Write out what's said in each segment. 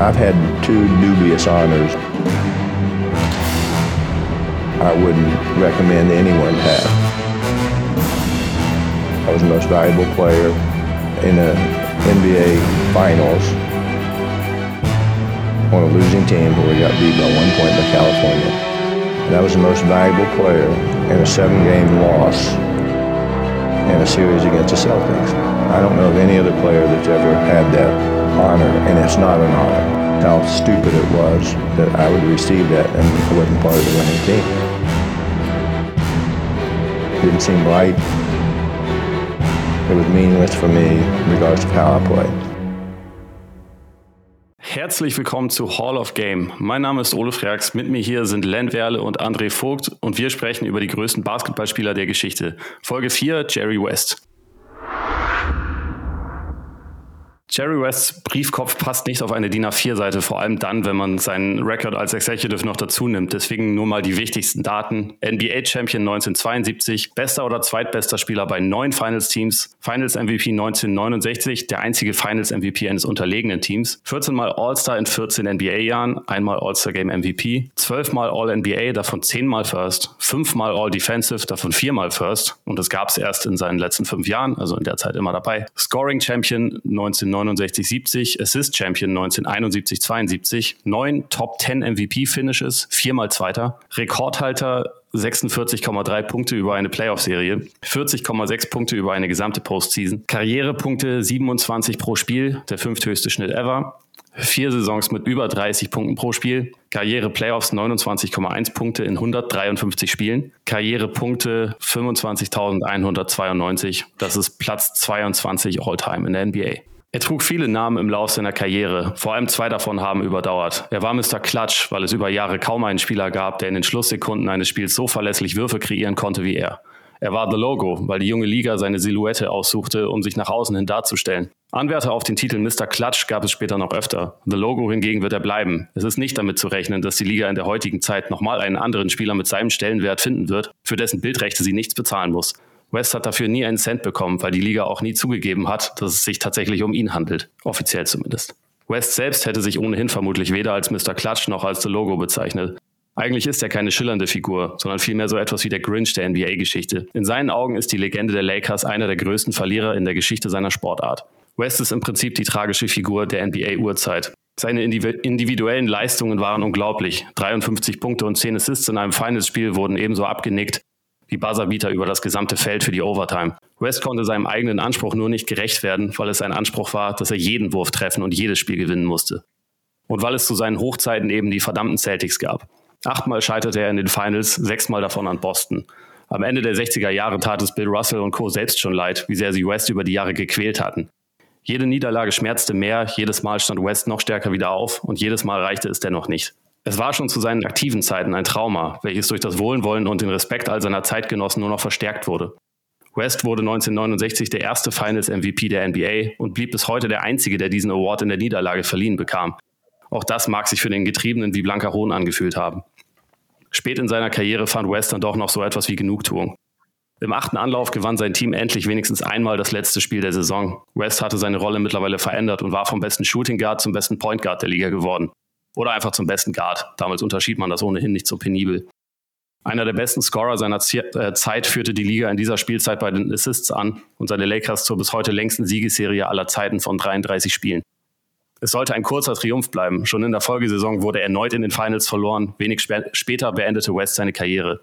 I've had two dubious honors I wouldn't recommend anyone have. I was the most valuable player in the NBA Finals on a losing team where we got beat by one point by California. And I was the most valuable player in a seven-game loss in a series against the Celtics. I don't know of any other player that's ever had that honor, and it's not an honor. How stupid it was that I would receive that and I wasn't part of the winning team didn't seem right. It was meaningless for me, regardless of how I played. Herzlich willkommen zu Hall of Game. Mein Name ist Ole Freaks. Mit mir hier sind Len Werle und André Vogt und wir sprechen über die größten Basketballspieler der Geschichte. Folge 4, Jerry West. Jerry Wests Briefkopf passt nicht auf eine DIN A4-Seite, vor allem dann, wenn man seinen Rekord als Executive noch dazu nimmt. Deswegen nur mal die wichtigsten Daten. NBA-Champion 1972, bester oder zweitbester Spieler bei neun Finals-Teams, Finals-MVP 1969, der einzige Finals-MVP eines unterlegenen Teams, 14 Mal All-Star in 14 NBA-Jahren, einmal All-Star-Game-MVP, 12 Mal All-NBA, davon 10 Mal First, 5 Mal All-Defensive, davon 4 Mal First. Und das gab es erst in seinen letzten fünf Jahren, also in der Zeit immer dabei. Scoring-Champion 19 1969-70, Assist Champion 1971-72, neun Top 10 MVP-Finishes, viermal Zweiter, Rekordhalter 46,3 Punkte über eine Playoff-Serie, 40,6 Punkte über eine gesamte Postseason, Karrierepunkte 27 pro Spiel, der fünfthöchste Schnitt ever, vier Saisons mit über 30 Punkten pro Spiel, Karriere-Playoffs 29,1 Punkte in 153 Spielen, Karrierepunkte 25.192, das ist Platz 22 All-Time in der NBA. Er trug viele Namen im Lauf seiner Karriere, vor allem zwei davon haben überdauert. Er war Mr. Clutch, weil es über Jahre kaum einen Spieler gab, der in den Schlusssekunden eines Spiels so verlässlich Würfe kreieren konnte wie er. Er war The Logo, weil die junge Liga seine Silhouette aussuchte, um sich nach außen hin darzustellen. Anwärter auf den Titel Mr. Clutch gab es später noch öfter. The Logo hingegen wird er bleiben. Es ist nicht damit zu rechnen, dass die Liga in der heutigen Zeit nochmal einen anderen Spieler mit seinem Stellenwert finden wird, für dessen Bildrechte sie nichts bezahlen muss. West hat dafür nie einen Cent bekommen, weil die Liga auch nie zugegeben hat, dass es sich tatsächlich um ihn handelt. Offiziell zumindest. West selbst hätte sich ohnehin vermutlich weder als Mr. Clutch noch als The Logo bezeichnet. Eigentlich ist er keine schillernde Figur, sondern vielmehr so etwas wie der Grinch der NBA-Geschichte. In seinen Augen ist die Legende der Lakers einer der größten Verlierer in der Geschichte seiner Sportart. West ist im Prinzip die tragische Figur der NBA-Urzeit. Seine individuellen Leistungen waren unglaublich. 53 Punkte und 10 Assists in einem Finals-Spiel wurden ebenso abgenickt wie Buzzerbeater über das gesamte Feld für die Overtime. West konnte seinem eigenen Anspruch nur nicht gerecht werden, weil es sein Anspruch war, dass er jeden Wurf treffen und jedes Spiel gewinnen musste. Und weil es zu seinen Hochzeiten eben die verdammten Celtics gab. Achtmal scheiterte er in den Finals, sechsmal davon an Boston. Am Ende der 60er Jahre tat es Bill Russell und Co. selbst schon leid, wie sehr sie West über die Jahre gequält hatten. Jede Niederlage schmerzte mehr, jedes Mal stand West noch stärker wieder auf und jedes Mal reichte es dennoch nicht. Es war schon zu seinen aktiven Zeiten ein Trauma, welches durch das Wohlwollen und den Respekt all seiner Zeitgenossen nur noch verstärkt wurde. West wurde 1969 der erste Finals-MVP der NBA und blieb bis heute der einzige, der diesen Award in der Niederlage verliehen bekam. Auch das mag sich für den Getriebenen wie blanker Hohn angefühlt haben. Spät in seiner Karriere fand West dann doch noch so etwas wie Genugtuung. Im achten Anlauf gewann sein Team endlich wenigstens einmal das letzte Spiel der Saison. West hatte seine Rolle mittlerweile verändert und war vom besten Shooting Guard zum besten Point Guard der Liga geworden oder einfach zum besten Guard. Damals unterschied man das ohnehin nicht so penibel. Einer der besten Scorer seiner äh, Zeit führte die Liga in dieser Spielzeit bei den Assists an und seine Lakers zur bis heute längsten Siegesserie aller Zeiten von 33 Spielen. Es sollte ein kurzer Triumph bleiben. Schon in der Folgesaison wurde er erneut in den Finals verloren. Wenig später beendete West seine Karriere.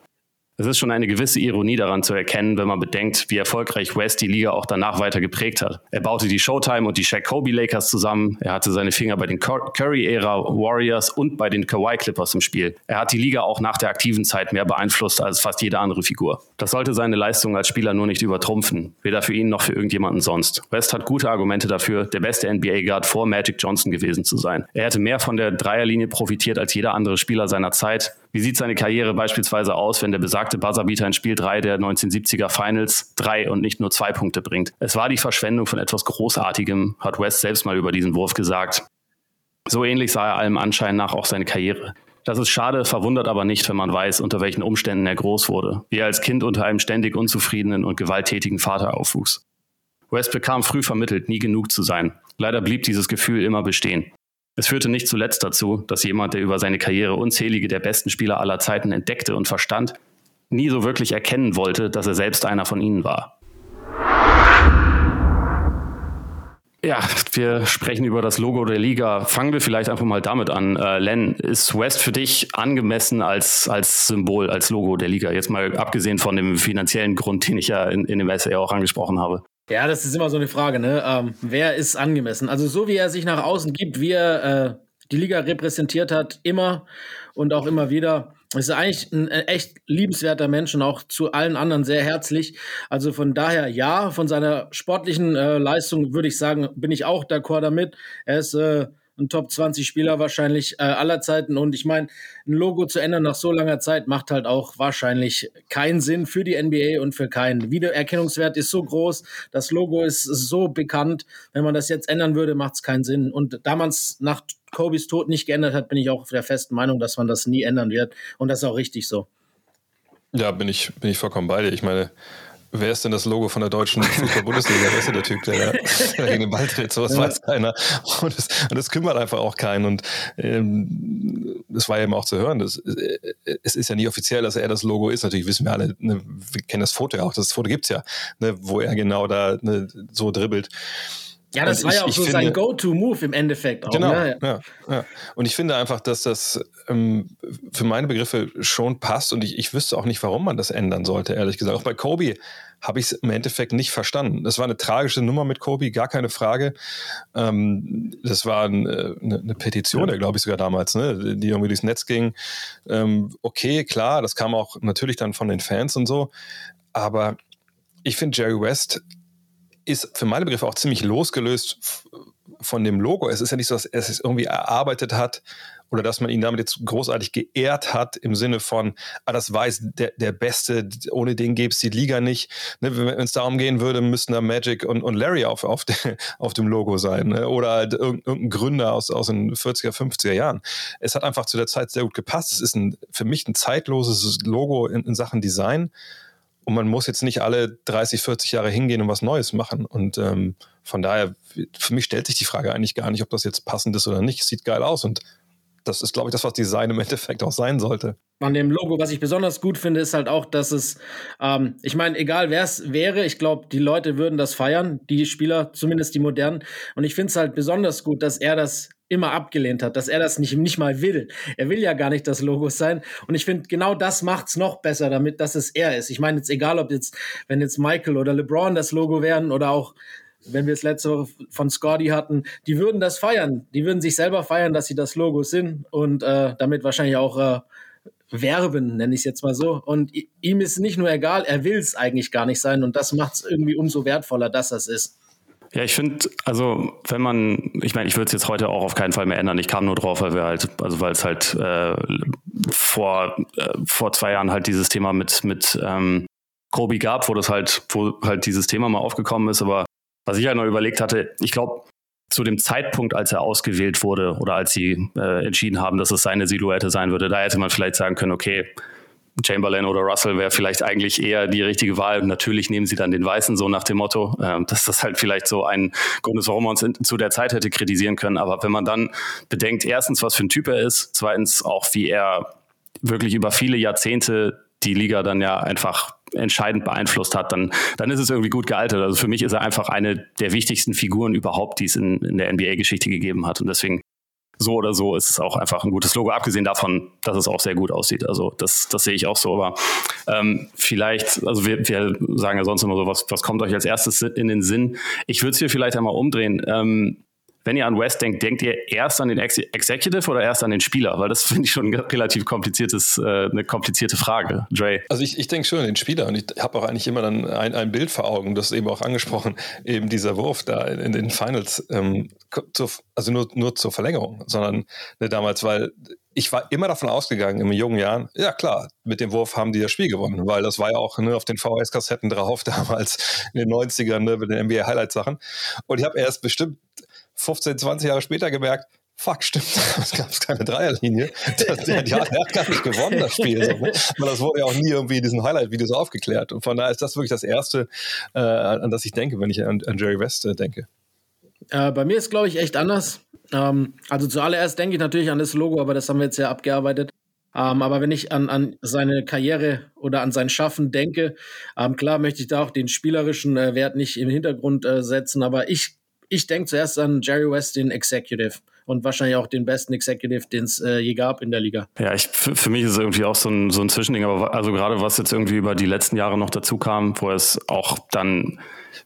Es ist schon eine gewisse Ironie daran zu erkennen, wenn man bedenkt, wie erfolgreich West die Liga auch danach weiter geprägt hat. Er baute die Showtime und die Shaq Kobe Lakers zusammen. Er hatte seine Finger bei den Curry-Ära Warriors und bei den Kawhi Clippers im Spiel. Er hat die Liga auch nach der aktiven Zeit mehr beeinflusst als fast jede andere Figur. Das sollte seine Leistung als Spieler nur nicht übertrumpfen, weder für ihn noch für irgendjemanden sonst. West hat gute Argumente dafür, der beste NBA-Guard vor Magic Johnson gewesen zu sein. Er hätte mehr von der Dreierlinie profitiert als jeder andere Spieler seiner Zeit. Wie sieht seine Karriere beispielsweise aus, wenn der besagte Buzzerbeater in Spiel 3 der 1970er Finals drei und nicht nur zwei Punkte bringt? Es war die Verschwendung von etwas Großartigem, hat West selbst mal über diesen Wurf gesagt. So ähnlich sah er allem Anschein nach auch seine Karriere. Das ist schade, verwundert aber nicht, wenn man weiß, unter welchen Umständen er groß wurde, wie er als Kind unter einem ständig unzufriedenen und gewalttätigen Vater aufwuchs. West bekam früh vermittelt, nie genug zu sein. Leider blieb dieses Gefühl immer bestehen. Es führte nicht zuletzt dazu, dass jemand, der über seine Karriere unzählige der besten Spieler aller Zeiten entdeckte und verstand, nie so wirklich erkennen wollte, dass er selbst einer von ihnen war. Ja, wir sprechen über das Logo der Liga. Fangen wir vielleicht einfach mal damit an. Äh, Len, ist West für dich angemessen als, als Symbol, als Logo der Liga? Jetzt mal abgesehen von dem finanziellen Grund, den ich ja in, in dem Essay auch angesprochen habe. Ja, das ist immer so eine Frage, ne? Ähm, wer ist angemessen? Also so wie er sich nach außen gibt, wie er äh, die Liga repräsentiert hat, immer und auch immer wieder, ist eigentlich ein echt liebenswerter Mensch und auch zu allen anderen sehr herzlich. Also von daher, ja, von seiner sportlichen äh, Leistung würde ich sagen, bin ich auch d'accord damit. Er ist äh, ein Top 20 Spieler wahrscheinlich äh, aller Zeiten. Und ich meine, ein Logo zu ändern nach so langer Zeit macht halt auch wahrscheinlich keinen Sinn für die NBA und für keinen. Wiedererkennungswert ist so groß, das Logo ist so bekannt. Wenn man das jetzt ändern würde, macht es keinen Sinn. Und da man es nach Kobys Tod nicht geändert hat, bin ich auch der festen Meinung, dass man das nie ändern wird. Und das ist auch richtig so. Ja, bin ich, bin ich vollkommen bei dir. Ich meine, Wer ist denn das Logo von der deutschen Fußball-Bundesliga? Wer ist denn der Typ, der da gegen den Ball dreht? So was ja. weiß keiner. Und das, und das, kümmert einfach auch keinen. Und ähm, das war ja eben auch zu hören. Das, äh, es ist ja nie offiziell, dass er das Logo ist. Natürlich wissen wir alle, ne, wir kennen das Foto ja auch. Das Foto gibt's ja, ne, wo er genau da ne, so dribbelt. Ja, das und war ich, ja auch so finde, sein Go-To-Move im Endeffekt. Auch, genau, ne? ja, ja. Und ich finde einfach, dass das ähm, für meine Begriffe schon passt und ich, ich wüsste auch nicht, warum man das ändern sollte, ehrlich gesagt. Auch bei Kobe habe ich es im Endeffekt nicht verstanden. Das war eine tragische Nummer mit Kobe, gar keine Frage. Ähm, das war ein, äh, eine, eine, Petition, ja. glaube ich sogar damals, ne, die irgendwie durchs Netz ging. Ähm, okay, klar, das kam auch natürlich dann von den Fans und so. Aber ich finde, Jerry West ist für meine Begriffe auch ziemlich losgelöst von dem Logo. Es ist ja nicht so, dass er es irgendwie erarbeitet hat oder dass man ihn damit jetzt großartig geehrt hat im Sinne von, ah, das weiß der, der Beste, ohne den gäbe es die Liga nicht. Ne, wenn es darum gehen würde, müssten da Magic und, und Larry auf, auf, de, auf dem Logo sein ne? oder halt irgendein Gründer aus, aus den 40er, 50er Jahren. Es hat einfach zu der Zeit sehr gut gepasst. Es ist ein, für mich ein zeitloses Logo in, in Sachen Design und man muss jetzt nicht alle 30, 40 Jahre hingehen und was Neues machen. Und ähm, von daher, für mich stellt sich die Frage eigentlich gar nicht, ob das jetzt passend ist oder nicht. Es sieht geil aus und das ist, glaube ich, das, was Design im Endeffekt auch sein sollte. An dem Logo, was ich besonders gut finde, ist halt auch, dass es, ähm, ich meine, egal wer es wäre, ich glaube, die Leute würden das feiern, die Spieler, zumindest die modernen. Und ich finde es halt besonders gut, dass er das immer abgelehnt hat, dass er das nicht, nicht mal will. Er will ja gar nicht das Logo sein. Und ich finde, genau das macht es noch besser, damit, dass es er ist. Ich meine, jetzt egal, ob jetzt, wenn jetzt Michael oder LeBron das Logo wären oder auch wenn wir es letzte von Scotty hatten, die würden das feiern. Die würden sich selber feiern, dass sie das Logo sind und äh, damit wahrscheinlich auch äh, werben, nenne ich es jetzt mal so. Und ihm ist nicht nur egal, er will es eigentlich gar nicht sein und das macht es irgendwie umso wertvoller, dass das ist. Ja, ich finde, also wenn man, ich meine, ich würde es jetzt heute auch auf keinen Fall mehr ändern. Ich kam nur drauf, weil wir halt, also weil es halt äh, vor, äh, vor zwei Jahren halt dieses Thema mit, mit ähm, Kobe gab, wo das halt, wo halt dieses Thema mal aufgekommen ist. Aber was ich halt noch überlegt hatte, ich glaube, zu dem Zeitpunkt, als er ausgewählt wurde oder als sie äh, entschieden haben, dass es seine Silhouette sein würde, da hätte man vielleicht sagen können, okay, Chamberlain oder Russell wäre vielleicht eigentlich eher die richtige Wahl. Natürlich nehmen sie dann den Weißen, so nach dem Motto, äh, dass das halt vielleicht so ein Grund ist, warum man uns in, zu der Zeit hätte kritisieren können. Aber wenn man dann bedenkt, erstens, was für ein Typ er ist, zweitens auch, wie er wirklich über viele Jahrzehnte die Liga dann ja einfach entscheidend beeinflusst hat, dann, dann ist es irgendwie gut gealtert. Also für mich ist er einfach eine der wichtigsten Figuren überhaupt, die es in, in der NBA-Geschichte gegeben hat. Und deswegen so oder so ist es auch einfach ein gutes Logo, abgesehen davon, dass es auch sehr gut aussieht. Also das, das sehe ich auch so. Aber ähm, vielleicht, also wir, wir sagen ja sonst immer so, was, was kommt euch als erstes in den Sinn? Ich würde es hier vielleicht einmal umdrehen. Ähm, wenn ihr an West denkt, denkt ihr erst an den Ex Executive oder erst an den Spieler? Weil das finde ich schon ein relativ kompliziertes, äh, eine komplizierte Frage, Dre. Also ich, ich denke schon an den Spieler und ich habe auch eigentlich immer dann ein, ein Bild vor Augen, das eben auch angesprochen, eben dieser Wurf da in, in den Finals, ähm, zu, also nur, nur zur Verlängerung, sondern ne, damals, weil ich war immer davon ausgegangen, in jungen Jahren, ja klar, mit dem Wurf haben die das Spiel gewonnen, weil das war ja auch ne, auf den VHS-Kassetten drauf damals in den 90ern ne, mit den NBA-Highlight-Sachen. Und ich habe erst bestimmt 15, 20 Jahre später gemerkt, fuck, stimmt, es gab keine Dreierlinie. Der, der, der, hat gar nicht gewonnen, das Spiel. So, ne? Das wurde ja auch nie irgendwie in diesen Highlight-Videos aufgeklärt. Und von daher ist das wirklich das Erste, äh, an das ich denke, wenn ich an, an Jerry West äh, denke. Äh, bei mir ist, glaube ich, echt anders. Ähm, also zuallererst denke ich natürlich an das Logo, aber das haben wir jetzt ja abgearbeitet. Ähm, aber wenn ich an, an seine Karriere oder an sein Schaffen denke, ähm, klar möchte ich da auch den spielerischen äh, Wert nicht im Hintergrund äh, setzen, aber ich, ich denke zuerst an Jerry West, den Executive und wahrscheinlich auch den besten Executive, den es äh, je gab in der Liga. Ja, ich, für, mich ist es irgendwie auch so ein, so ein Zwischending, aber also gerade was jetzt irgendwie über die letzten Jahre noch dazu kam, wo es auch dann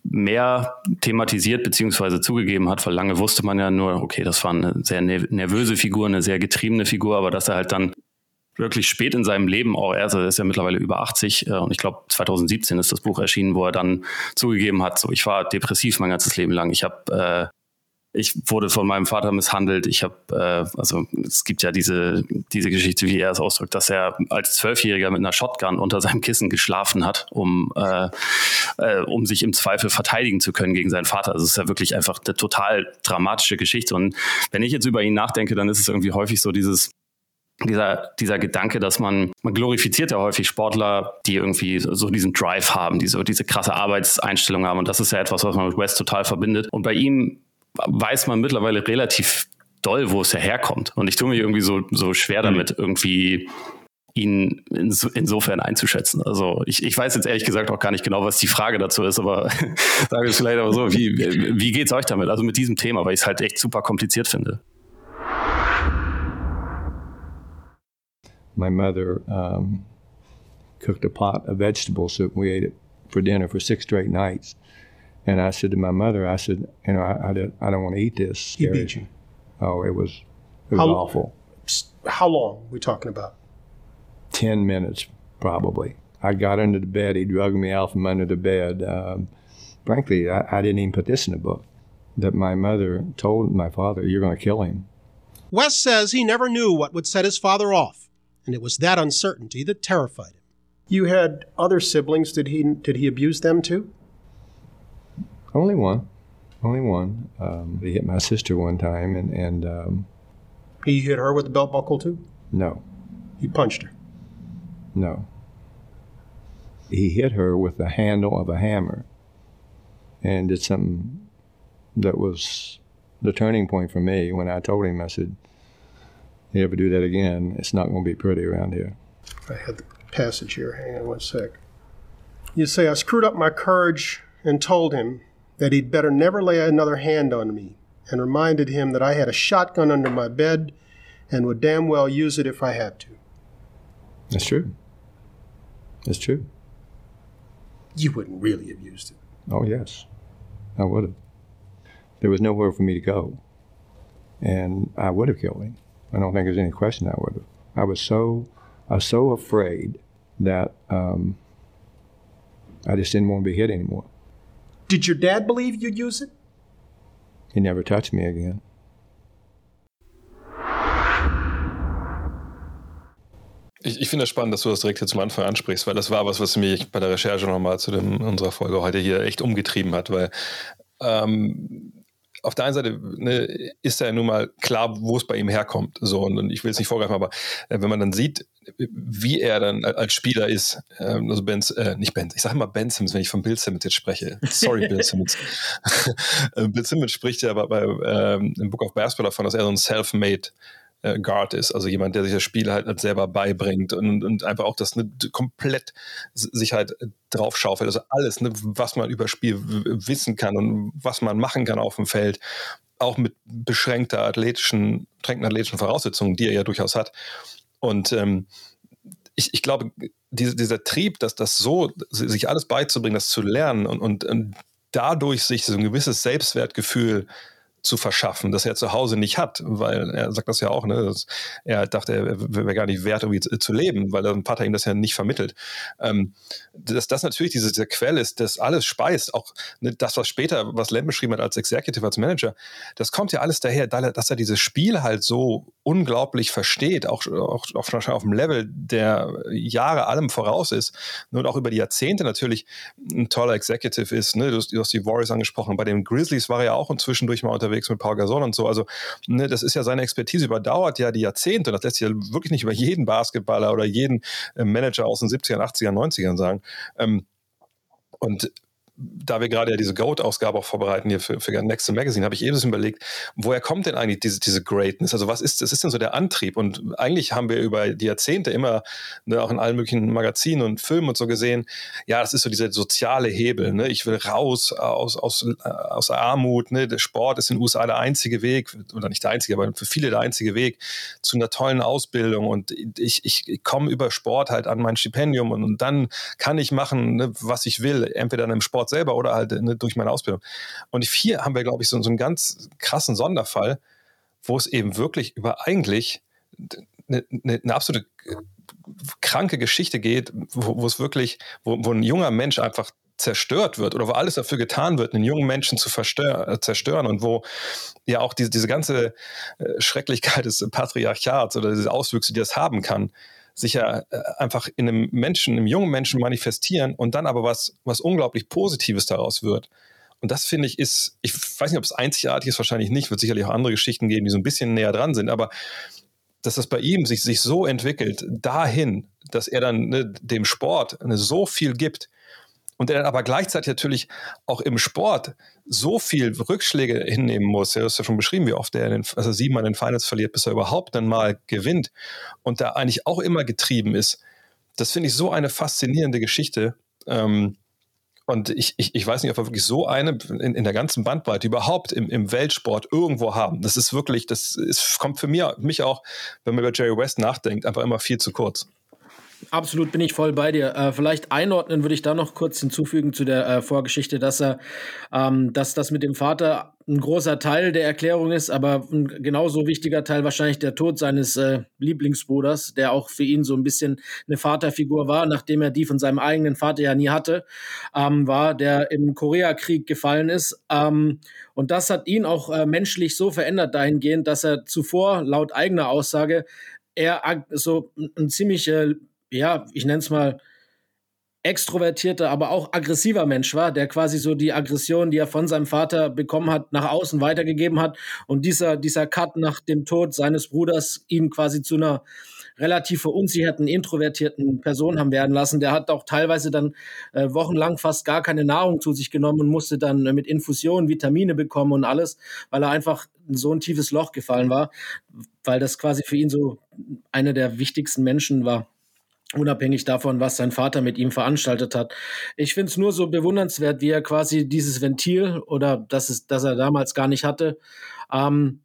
mehr thematisiert beziehungsweise zugegeben hat, weil lange wusste man ja nur, okay, das war eine sehr nervöse Figur, eine sehr getriebene Figur, aber dass er halt dann wirklich spät in seinem Leben auch, er ist ja mittlerweile über 80 äh, und ich glaube 2017 ist das Buch erschienen, wo er dann zugegeben hat, so ich war depressiv mein ganzes Leben lang. Ich habe äh, ich wurde von meinem Vater misshandelt. Ich habe, äh, also es gibt ja diese, diese Geschichte, wie er es ausdrückt, dass er als Zwölfjähriger mit einer Shotgun unter seinem Kissen geschlafen hat, um, äh, äh, um sich im Zweifel verteidigen zu können gegen seinen Vater. Also es ist ja wirklich einfach eine total dramatische Geschichte. Und wenn ich jetzt über ihn nachdenke, dann ist es irgendwie häufig so dieses, dieser, dieser Gedanke, dass man, man glorifiziert ja häufig Sportler, die irgendwie so diesen Drive haben, die so diese krasse Arbeitseinstellung haben. Und das ist ja etwas, was man mit West total verbindet. Und bei ihm weiß man mittlerweile relativ doll, wo es ja herkommt. Und ich tue mich irgendwie so, so schwer damit, irgendwie ihn insofern einzuschätzen. Also ich, ich weiß jetzt ehrlich gesagt auch gar nicht genau, was die Frage dazu ist, aber sage es vielleicht aber so, wie, wie geht es euch damit? Also mit diesem Thema, weil ich es halt echt super kompliziert finde. My mother um, cooked a pot of vegetable soup. We ate it for dinner for six straight nights. And I said to my mother, I said, you know, I, I, did, I don't want to eat this. He beat you. Oh, it was, it was how, awful. How long are we talking about? 10 minutes, probably. I got under the bed. He drugged me out from under the bed. Um, frankly, I, I didn't even put this in the book. That my mother told my father, You're going to kill him. West says he never knew what would set his father off, and it was that uncertainty that terrified him. You had other siblings. Did he did he abuse them too? Only one. Only one. Um, he hit my sister one time, and and um, he hit her with the belt buckle too. No. He punched her. No. He hit her with the handle of a hammer, and did something that was the turning point for me. When I told him, I said, "You ever do that again, it's not going to be pretty around here." I had the passage here. Hang on one sec. You say I screwed up my courage and told him that he'd better never lay another hand on me, and reminded him that I had a shotgun under my bed and would damn well use it if I had to. That's true. That's true. You wouldn't really have used it. Oh, yes. I would have. There was nowhere for me to go. And I would have killed him. I don't think there's any question I would have. I was so, I was so afraid that um, I just didn't want to be hit anymore. Did your dad believe you'd use it? He never touched me again. Ich, ich finde es das spannend, dass du das direkt jetzt zum Anfang ansprichst, weil das war was, was mich bei der Recherche nochmal zu dem, unserer Folge heute hier echt umgetrieben hat, weil ähm, auf der einen Seite ne, ist ja nun mal klar, wo es bei ihm herkommt. So, und, ich will es nicht vorgreifen, aber äh, wenn man dann sieht, wie er dann als Spieler ist, ähm, also Ben, äh, nicht Ben, ich sage immer Ben Simmons, wenn ich von Bill Simmons jetzt spreche. Sorry, Bill Simmons. Äh, Bill Simmons spricht ja bei, bei ähm, im Book of Basketball davon, dass er so ein Self-Made äh, Guard ist, also jemand, der sich das Spiel halt, halt selber beibringt und, und einfach auch das ne, komplett sich halt draufschaufelt, also alles, ne, was man über Spiel wissen kann und was man machen kann auf dem Feld, auch mit beschränkter athletischen, beschränkten athletischen Voraussetzungen, die er ja durchaus hat. Und ähm, ich, ich glaube, diese, dieser Trieb, dass das so, sich alles beizubringen, das zu lernen und, und, und dadurch sich so ein gewisses Selbstwertgefühl zu verschaffen, das er zu Hause nicht hat, weil er sagt das ja auch, ne, er dachte, er wäre gar nicht wert, irgendwie zu, leben, weil der Vater ihm das ja nicht vermittelt. Ähm, dass das natürlich diese, diese Quelle ist, das alles speist, auch ne, das, was später, was Len beschrieben hat als Executive, als Manager, das kommt ja alles daher, dass er dieses Spiel halt so unglaublich versteht, auch, auch, auch auf dem Level, der Jahre allem voraus ist und auch über die Jahrzehnte natürlich ein toller Executive ist. Ne? Du, du hast die Warriors angesprochen, bei den Grizzlies war er ja auch zwischendurch mal unter unterwegs mit Paul Gasol und so. Also, ne, das ist ja seine Expertise, überdauert ja die Jahrzehnte. Das lässt sich ja wirklich nicht über jeden Basketballer oder jeden äh, Manager aus den 70ern, 80ern, 90ern sagen. Ähm, und da wir gerade ja diese Goat-Ausgabe auch vorbereiten hier für, für Next Magazine, habe ich eben überlegt, woher kommt denn eigentlich diese, diese Greatness? Also was ist, das ist denn so der Antrieb? Und eigentlich haben wir über die Jahrzehnte immer, ne, auch in allen möglichen Magazinen und Filmen und so gesehen, ja, das ist so dieser soziale Hebel. Ne? Ich will raus aus, aus, aus Armut. Ne? Der Sport ist in den USA der einzige Weg, oder nicht der einzige, aber für viele der einzige Weg zu einer tollen Ausbildung. Und ich, ich komme über Sport halt an mein Stipendium und, und dann kann ich machen, ne, was ich will, entweder in einem Sport selber oder halt ne, durch meine Ausbildung. Und hier haben wir, glaube ich, so, so einen ganz krassen Sonderfall, wo es eben wirklich über eigentlich eine, eine, eine absolute kranke Geschichte geht, wo, wo es wirklich, wo, wo ein junger Mensch einfach zerstört wird oder wo alles dafür getan wird, einen jungen Menschen zu äh, zerstören und wo ja auch diese, diese ganze äh, Schrecklichkeit des Patriarchats oder diese Auswüchse, die das haben kann, sich ja äh, einfach in einem Menschen, einem jungen Menschen manifestieren und dann aber was, was unglaublich Positives daraus wird. Und das finde ich ist, ich weiß nicht, ob es einzigartig ist, wahrscheinlich nicht, wird sicherlich auch andere Geschichten geben, die so ein bisschen näher dran sind, aber dass das bei ihm sich, sich so entwickelt, dahin, dass er dann ne, dem Sport ne, so viel gibt und er dann aber gleichzeitig natürlich auch im Sport so viel Rückschläge hinnehmen muss. Ja, das ist ja schon beschrieben, wie oft er den, also siebenmal den Finals verliert, bis er überhaupt dann mal gewinnt und da eigentlich auch immer getrieben ist. Das finde ich so eine faszinierende Geschichte. Ähm, und ich, ich, ich weiß nicht, ob wir wirklich so eine in, in der ganzen Bandbreite überhaupt im, im Weltsport irgendwo haben. Das ist wirklich, das ist, kommt für mich, mich auch, wenn man über Jerry West nachdenkt, einfach immer viel zu kurz. Absolut bin ich voll bei dir. Äh, vielleicht einordnen würde ich da noch kurz hinzufügen zu der äh, Vorgeschichte, dass er, ähm, dass das mit dem Vater ein großer Teil der Erklärung ist, aber ein genauso wichtiger Teil wahrscheinlich der Tod seines äh, Lieblingsbruders, der auch für ihn so ein bisschen eine Vaterfigur war, nachdem er die von seinem eigenen Vater ja nie hatte, ähm, war, der im Koreakrieg gefallen ist. Ähm, und das hat ihn auch äh, menschlich so verändert dahingehend, dass er zuvor laut eigener Aussage er so ein ziemlich äh, ja, ich nenne es mal, extrovertierter, aber auch aggressiver Mensch war, der quasi so die Aggression, die er von seinem Vater bekommen hat, nach außen weitergegeben hat. Und dieser, dieser Cut nach dem Tod seines Bruders ihn quasi zu einer relativ verunsicherten, introvertierten Person haben werden lassen. Der hat auch teilweise dann äh, wochenlang fast gar keine Nahrung zu sich genommen und musste dann äh, mit Infusionen Vitamine bekommen und alles, weil er einfach in so ein tiefes Loch gefallen war, weil das quasi für ihn so einer der wichtigsten Menschen war unabhängig davon, was sein Vater mit ihm veranstaltet hat. Ich finde es nur so bewundernswert, wie er quasi dieses Ventil oder das ist, das er damals gar nicht hatte, ähm,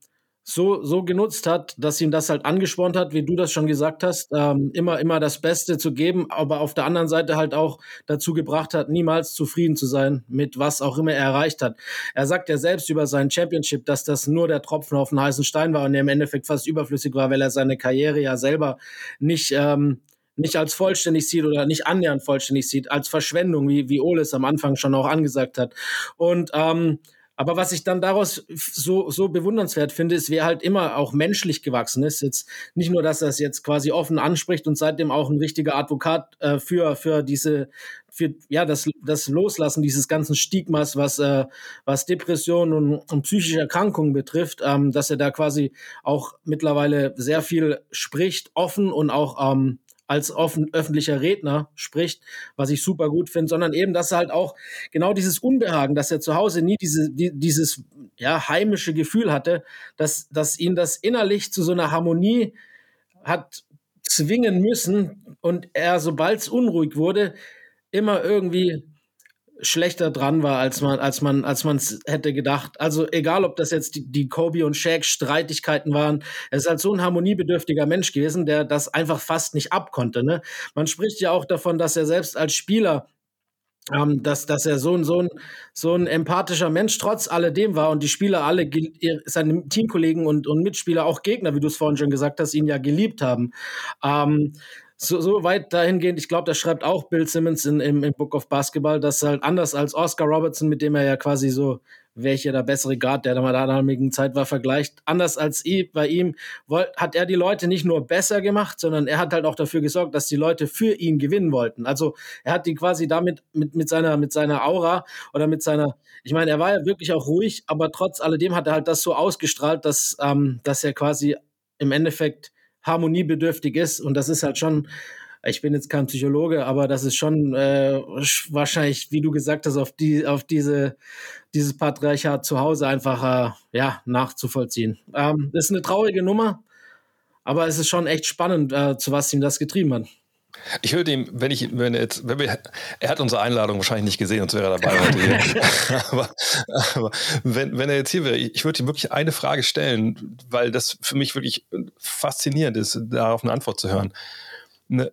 so, so genutzt hat, dass ihn das halt angespornt hat, wie du das schon gesagt hast, ähm, immer, immer das Beste zu geben, aber auf der anderen Seite halt auch dazu gebracht hat, niemals zufrieden zu sein mit was auch immer er erreicht hat. Er sagt ja selbst über sein Championship, dass das nur der Tropfen auf den heißen Stein war und er im Endeffekt fast überflüssig war, weil er seine Karriere ja selber nicht, ähm, nicht als vollständig sieht oder nicht annähernd vollständig sieht, als Verschwendung, wie, wie Ole es am Anfang schon auch angesagt hat. Und ähm, aber was ich dann daraus so, so bewundernswert finde, ist, wer halt immer auch menschlich gewachsen ist. Jetzt nicht nur, dass er es jetzt quasi offen anspricht und seitdem auch ein richtiger Advokat äh, für, für diese, für ja, das, das Loslassen dieses ganzen Stigmas, was, äh, was Depressionen und, und psychische Erkrankungen betrifft, ähm, dass er da quasi auch mittlerweile sehr viel spricht, offen und auch ähm, als offen, öffentlicher Redner spricht, was ich super gut finde, sondern eben, dass er halt auch genau dieses Unbehagen, dass er zu Hause nie diese, die, dieses ja, heimische Gefühl hatte, dass, dass ihn das innerlich zu so einer Harmonie hat zwingen müssen und er, sobald es unruhig wurde, immer irgendwie schlechter dran war, als man, als man, als man es hätte gedacht. Also egal, ob das jetzt die, die Kobe und Shaq Streitigkeiten waren, er ist halt so ein harmoniebedürftiger Mensch gewesen, der das einfach fast nicht abkonnte. Ne? Man spricht ja auch davon, dass er selbst als Spieler ähm, dass, dass er so ein, so, ein, so ein empathischer Mensch trotz alledem war und die Spieler alle, seine Teamkollegen und, und Mitspieler, auch Gegner, wie du es vorhin schon gesagt hast, ihn ja geliebt haben. Ähm, so, so weit dahingehend, ich glaube, das schreibt auch Bill Simmons in, im, im Book of Basketball, dass halt anders als Oscar Robertson, mit dem er ja quasi so, welcher der bessere Grad der damaligen Zeit war, vergleicht, anders als ich, bei ihm, hat er die Leute nicht nur besser gemacht, sondern er hat halt auch dafür gesorgt, dass die Leute für ihn gewinnen wollten. Also er hat die quasi damit mit, mit, seiner, mit seiner Aura oder mit seiner, ich meine, er war ja wirklich auch ruhig, aber trotz alledem hat er halt das so ausgestrahlt, dass, ähm, dass er quasi im Endeffekt harmoniebedürftig ist. Und das ist halt schon ich bin jetzt kein Psychologe, aber das ist schon äh, wahrscheinlich, wie du gesagt hast, auf die, auf diese, dieses Patriarchat zu Hause einfach äh, ja, nachzuvollziehen. Ähm, das ist eine traurige Nummer, aber es ist schon echt spannend, äh, zu was ihm das getrieben hat. Ich würde ihm, wenn ich, wenn er jetzt, wenn wir, er hat unsere Einladung wahrscheinlich nicht gesehen, sonst wäre er dabei heute hier. aber, aber wenn, wenn er jetzt hier wäre, ich würde ihm wirklich eine Frage stellen, weil das für mich wirklich faszinierend ist, darauf eine Antwort zu hören. Ne,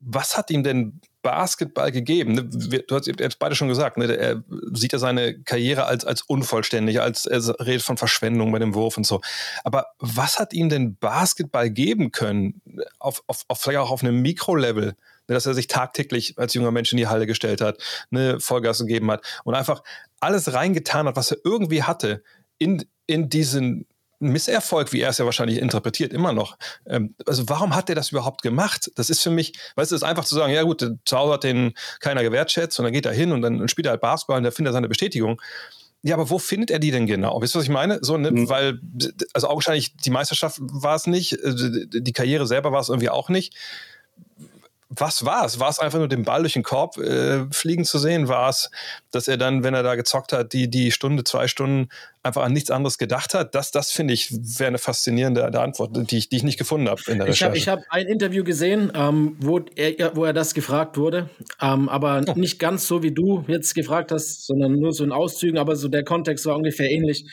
was hat ihm denn Basketball gegeben? Ne, du hast jetzt beide schon gesagt, ne, er sieht ja seine Karriere als, als unvollständig, als er redet von Verschwendung bei dem Wurf und so. Aber was hat ihm denn Basketball geben können, auf, auf, auf vielleicht auch auf einem Mikrolevel, ne, dass er sich tagtäglich als junger Mensch in die Halle gestellt hat, eine Vollgas gegeben hat und einfach alles reingetan hat, was er irgendwie hatte, in, in diesen Misserfolg, wie er es ja wahrscheinlich interpretiert, immer noch. Ähm, also warum hat er das überhaupt gemacht? Das ist für mich, weißt du, es ist einfach zu sagen, ja gut, zu Hause hat den keiner gewertschätzt und dann geht er hin und dann spielt er halt Basketball und da findet er seine Bestätigung. Ja, aber wo findet er die denn genau? Wisst ihr, was ich meine? So, ne? mhm. Weil, also augenscheinlich die Meisterschaft war es nicht, äh, die Karriere selber war es irgendwie auch nicht was war es? War es einfach nur den Ball durch den Korb äh, fliegen zu sehen? War es, dass er dann, wenn er da gezockt hat, die, die Stunde, zwei Stunden einfach an nichts anderes gedacht hat? Das, das finde ich, wäre eine faszinierende Antwort, die ich, die ich nicht gefunden habe in der ich Recherche. Hab, ich habe ein Interview gesehen, ähm, wo, er, wo er das gefragt wurde, ähm, aber oh. nicht ganz so, wie du jetzt gefragt hast, sondern nur so in Auszügen, aber so der Kontext war ungefähr ähnlich.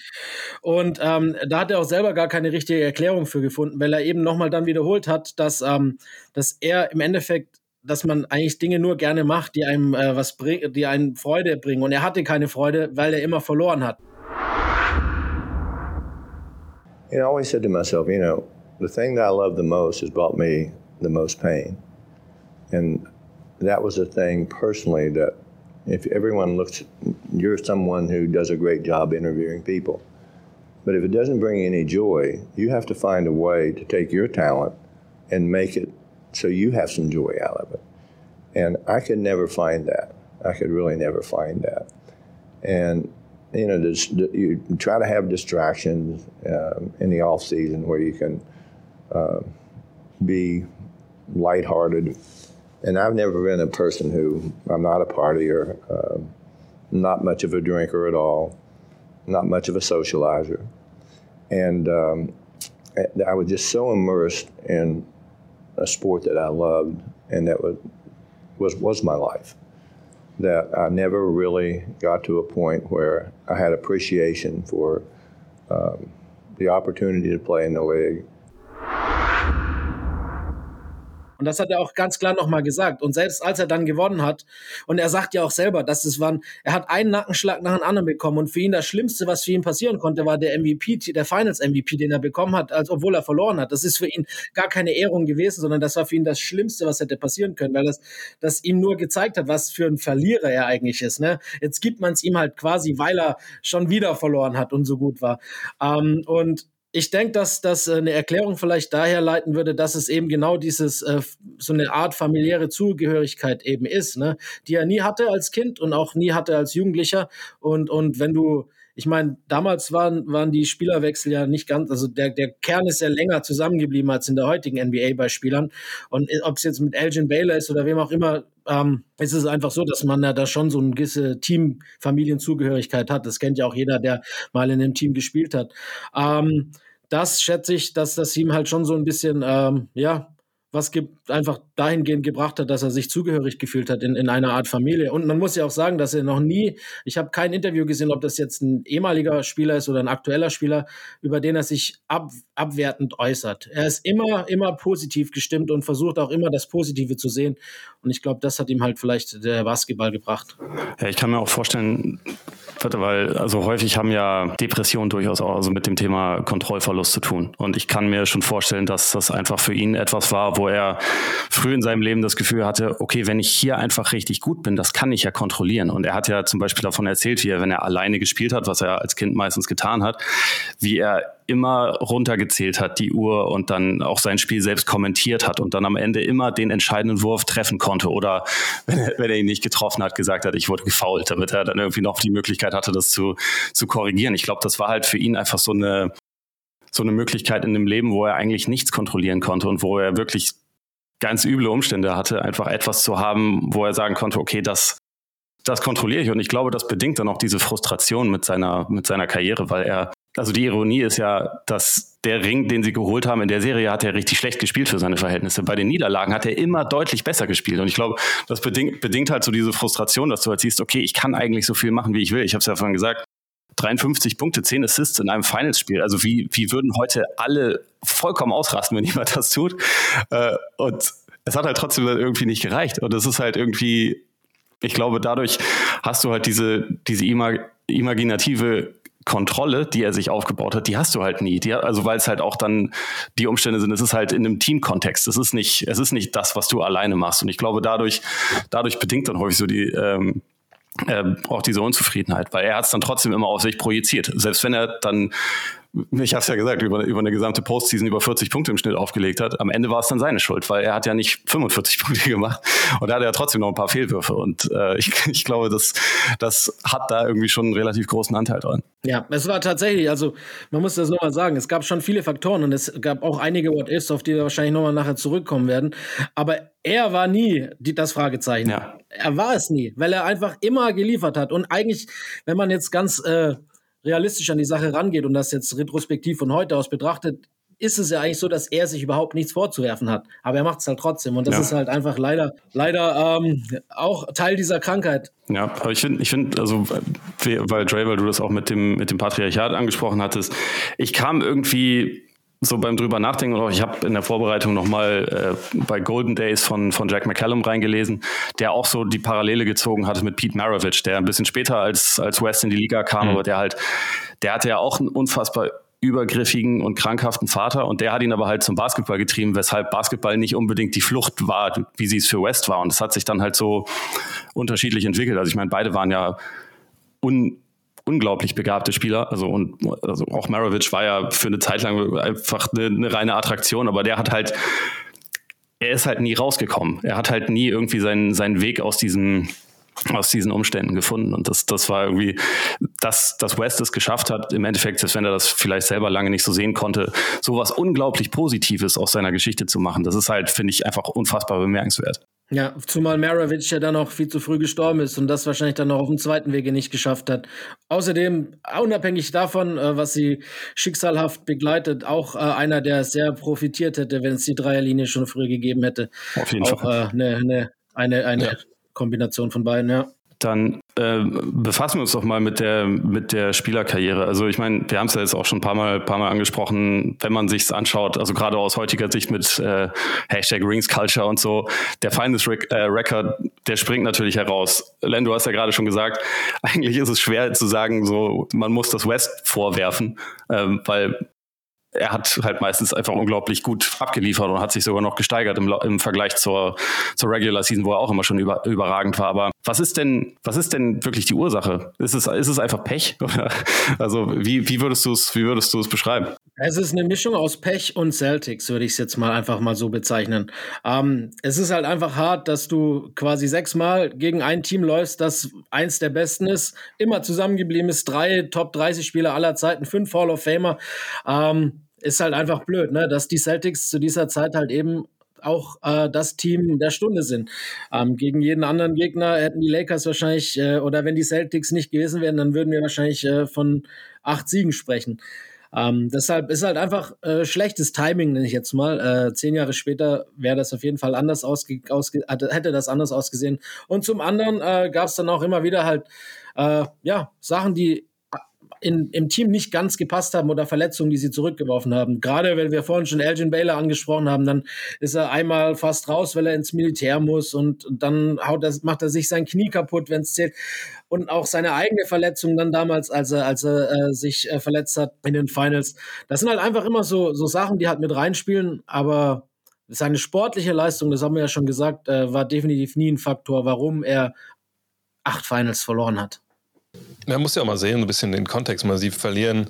Und ähm, da hat er auch selber gar keine richtige Erklärung für gefunden, weil er eben nochmal dann wiederholt hat, dass, ähm, dass er im Endeffekt dass man eigentlich Dinge nur gerne macht, die einem äh, was bringen, die einem Freude bringen. Und er hatte keine Freude, weil er immer verloren hat. Know, I always said to myself, you know, the thing that I love the most has brought me the most pain. And that was the thing personally that if everyone looks, you're someone who does a great job interviewing people. But if it doesn't bring any joy, you have to find a way to take your talent and make it so you have some joy out of it. And I could never find that. I could really never find that. And you know, this, you try to have distractions um, in the off season where you can uh, be lighthearted. And I've never been a person who I'm not a partier, uh, not much of a drinker at all, not much of a socializer, and um, I was just so immersed in a sport that I loved and that was was was my life. That I never really got to a point where I had appreciation for um, the opportunity to play in the league Und das hat er auch ganz klar nochmal gesagt. Und selbst als er dann gewonnen hat, und er sagt ja auch selber, dass es waren, er hat einen Nackenschlag nach dem anderen bekommen. Und für ihn das Schlimmste, was für ihn passieren konnte, war der MVP, der Finals MVP, den er bekommen hat, als obwohl er verloren hat. Das ist für ihn gar keine Ehrung gewesen, sondern das war für ihn das Schlimmste, was hätte passieren können, weil das, das ihm nur gezeigt hat, was für ein Verlierer er eigentlich ist. Ne? Jetzt gibt man es ihm halt quasi, weil er schon wieder verloren hat und so gut war. Ähm, und ich denke, dass das eine Erklärung vielleicht daher leiten würde, dass es eben genau dieses äh, so eine Art familiäre Zugehörigkeit eben ist, ne, die er nie hatte als Kind und auch nie hatte als Jugendlicher. Und und wenn du ich meine, damals waren, waren die Spielerwechsel ja nicht ganz, also der, der Kern ist ja länger zusammengeblieben als in der heutigen NBA bei Spielern. Und ob es jetzt mit Elgin Baylor ist oder wem auch immer, ähm, ist es einfach so, dass man ja da schon so eine gewisse Team-Familienzugehörigkeit hat. Das kennt ja auch jeder, der mal in einem Team gespielt hat. Ähm, das schätze ich, dass das ihm halt schon so ein bisschen, ähm, ja, was gibt, einfach dahingehend gebracht hat, dass er sich zugehörig gefühlt hat in, in einer Art Familie. Und man muss ja auch sagen, dass er noch nie, ich habe kein Interview gesehen, ob das jetzt ein ehemaliger Spieler ist oder ein aktueller Spieler, über den er sich ab, abwertend äußert. Er ist immer, immer positiv gestimmt und versucht auch immer das Positive zu sehen. Und ich glaube, das hat ihm halt vielleicht der Basketball gebracht. Ja, ich kann mir auch vorstellen, weil also häufig haben ja Depressionen durchaus auch also mit dem Thema Kontrollverlust zu tun. Und ich kann mir schon vorstellen, dass das einfach für ihn etwas war, wo er früh in seinem Leben das Gefühl hatte, okay, wenn ich hier einfach richtig gut bin, das kann ich ja kontrollieren. Und er hat ja zum Beispiel davon erzählt, wie er, wenn er alleine gespielt hat, was er als Kind meistens getan hat, wie er immer runtergezählt hat, die Uhr und dann auch sein Spiel selbst kommentiert hat und dann am Ende immer den entscheidenden Wurf treffen konnte oder wenn er, wenn er ihn nicht getroffen hat, gesagt hat, ich wurde gefault, damit er dann irgendwie noch die Möglichkeit hatte, das zu, zu korrigieren. Ich glaube, das war halt für ihn einfach so eine, so eine Möglichkeit in dem Leben, wo er eigentlich nichts kontrollieren konnte und wo er wirklich ganz üble Umstände hatte, einfach etwas zu haben, wo er sagen konnte, okay, das, das kontrolliere ich. Und ich glaube, das bedingt dann auch diese Frustration mit seiner, mit seiner Karriere, weil er, also die Ironie ist ja, dass der Ring, den sie geholt haben, in der Serie hat er richtig schlecht gespielt für seine Verhältnisse. Bei den Niederlagen hat er immer deutlich besser gespielt. Und ich glaube, das bedingt, bedingt halt so diese Frustration, dass du halt siehst, okay, ich kann eigentlich so viel machen, wie ich will. Ich habe es ja vorhin gesagt, 53 Punkte, 10 Assists in einem Finals-Spiel. Also wie, wie würden heute alle vollkommen ausrasten, wenn jemand das tut? Äh, und es hat halt trotzdem irgendwie nicht gereicht. Und es ist halt irgendwie, ich glaube, dadurch hast du halt diese, diese imag imaginative Kontrolle, die er sich aufgebaut hat, die hast du halt nie. Die, also weil es halt auch dann die Umstände sind, es ist halt in einem Teamkontext. Es ist nicht, es ist nicht das, was du alleine machst. Und ich glaube, dadurch, dadurch bedingt dann häufig so die, ähm, äh, auch diese Unzufriedenheit, weil er hat es dann trotzdem immer auf sich projiziert. Selbst wenn er dann ich habe es ja gesagt, über, über eine gesamte Postseason über 40 Punkte im Schnitt aufgelegt hat. Am Ende war es dann seine Schuld, weil er hat ja nicht 45 Punkte gemacht und da hat er trotzdem noch ein paar Fehlwürfe. Und äh, ich, ich glaube, das, das hat da irgendwie schon einen relativ großen Anteil dran. Ja, es war tatsächlich, also man muss das nochmal sagen, es gab schon viele Faktoren und es gab auch einige What-Ifs, auf die wir wahrscheinlich nochmal nachher zurückkommen werden. Aber er war nie die, das Fragezeichen. Ja. Er war es nie, weil er einfach immer geliefert hat. Und eigentlich, wenn man jetzt ganz äh, realistisch an die Sache rangeht und das jetzt retrospektiv von heute aus betrachtet, ist es ja eigentlich so, dass er sich überhaupt nichts vorzuwerfen hat. Aber er macht es halt trotzdem. Und das ja. ist halt einfach leider, leider ähm, auch Teil dieser Krankheit. Ja, aber ich finde, ich finde, also, weil Dre, weil du das auch mit dem, mit dem Patriarchat angesprochen hattest, ich kam irgendwie so beim drüber nachdenken, ich habe in der Vorbereitung nochmal äh, bei Golden Days von, von Jack McCallum reingelesen, der auch so die Parallele gezogen hat mit Pete Maravich, der ein bisschen später als, als West in die Liga kam, mhm. aber der halt, der hatte ja auch einen unfassbar übergriffigen und krankhaften Vater und der hat ihn aber halt zum Basketball getrieben, weshalb Basketball nicht unbedingt die Flucht war, wie sie es für West war. Und es hat sich dann halt so unterschiedlich entwickelt. Also ich meine, beide waren ja un unglaublich begabte Spieler. Also und also auch Maravich war ja für eine Zeit lang einfach eine, eine reine Attraktion, aber der hat halt, er ist halt nie rausgekommen. Er hat halt nie irgendwie seinen, seinen Weg aus diesem aus diesen Umständen gefunden. Und das, das war irgendwie, dass, dass West es geschafft hat, im Endeffekt, selbst wenn er das vielleicht selber lange nicht so sehen konnte, sowas unglaublich Positives aus seiner Geschichte zu machen. Das ist halt, finde ich, einfach unfassbar bemerkenswert. Ja, zumal Maravich ja dann auch viel zu früh gestorben ist und das wahrscheinlich dann noch auf dem zweiten Wege nicht geschafft hat. Außerdem, unabhängig davon, äh, was sie schicksalhaft begleitet, auch äh, einer, der sehr profitiert hätte, wenn es die Dreierlinie schon früh gegeben hätte. Auf jeden auch, Fall. Äh, ne, ne, eine eine ja. Kombination von beiden, ja. Dann äh, befassen wir uns doch mal mit der, mit der Spielerkarriere. Also ich meine, wir haben es ja jetzt auch schon ein paar Mal, paar Mal angesprochen, wenn man sich anschaut, also gerade aus heutiger Sicht mit äh, Hashtag Rings Culture und so, der Finest Rec äh, Record, der springt natürlich heraus. Len, du hast ja gerade schon gesagt, eigentlich ist es schwer zu sagen, so man muss das West vorwerfen, ähm, weil er hat halt meistens einfach unglaublich gut abgeliefert und hat sich sogar noch gesteigert im, im Vergleich zur, zur Regular Season, wo er auch immer schon über, überragend war. Aber was ist denn, was ist denn wirklich die Ursache? Ist es, ist es einfach Pech? also wie, wie würdest du es, beschreiben? Es ist eine Mischung aus Pech und Celtics, würde ich es jetzt mal einfach mal so bezeichnen. Ähm, es ist halt einfach hart, dass du quasi sechsmal gegen ein Team läufst, das eins der besten ist, immer zusammengeblieben ist, drei Top 30 Spieler aller Zeiten, fünf Hall of Famer. Ähm, ist halt einfach blöd, ne? dass die Celtics zu dieser Zeit halt eben auch äh, das Team der Stunde sind. Ähm, gegen jeden anderen Gegner hätten die Lakers wahrscheinlich, äh, oder wenn die Celtics nicht gewesen wären, dann würden wir wahrscheinlich äh, von acht Siegen sprechen. Ähm, deshalb ist halt einfach äh, schlechtes Timing, nenne ich jetzt mal. Äh, zehn Jahre später wäre das auf jeden Fall anders ausge, ausge hätte das anders ausgesehen. Und zum anderen äh, gab es dann auch immer wieder halt äh, ja Sachen, die in, im Team nicht ganz gepasst haben oder Verletzungen, die sie zurückgeworfen haben. Gerade wenn wir vorhin schon Elgin Baylor angesprochen haben, dann ist er einmal fast raus, weil er ins Militär muss und, dann haut er, macht er sich sein Knie kaputt, wenn es zählt. Und auch seine eigene Verletzung dann damals, als er, als er äh, sich äh, verletzt hat in den Finals. Das sind halt einfach immer so, so Sachen, die halt mit reinspielen, aber seine sportliche Leistung, das haben wir ja schon gesagt, äh, war definitiv nie ein Faktor, warum er acht Finals verloren hat. Man muss ja auch mal sehen, ein bisschen den Kontext mal. Sie verlieren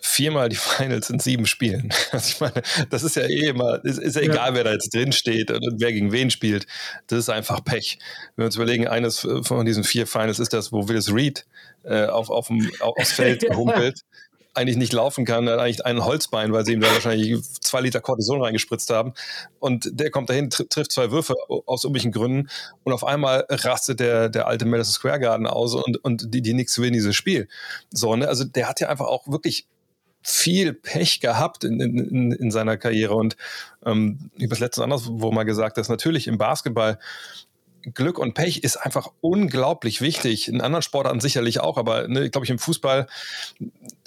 viermal die Finals in sieben Spielen. Also ich meine, das ist ja eh immer, ist, ist ja egal, ja. wer da jetzt drin steht und wer gegen wen spielt. Das ist einfach Pech. Wenn wir uns überlegen, eines von diesen vier Finals ist das, wo Willis Reed äh, auf, auf dem, aufs Feld humpelt. Eigentlich nicht laufen kann, hat eigentlich ein Holzbein, weil sie ihm da wahrscheinlich zwei Liter Cortison reingespritzt haben. Und der kommt dahin, tr trifft zwei Würfe aus irgendwelchen Gründen und auf einmal rastet der, der alte Madison Square Garden aus und, und die, die Knicks gewinnen dieses Spiel. So, ne? Also der hat ja einfach auch wirklich viel Pech gehabt in, in, in seiner Karriere. Und ähm, ich habe das letzte anders, wo mal gesagt, dass natürlich im Basketball Glück und Pech ist einfach unglaublich wichtig. In anderen Sportarten sicherlich auch, aber ne, glaube ich, im Fußball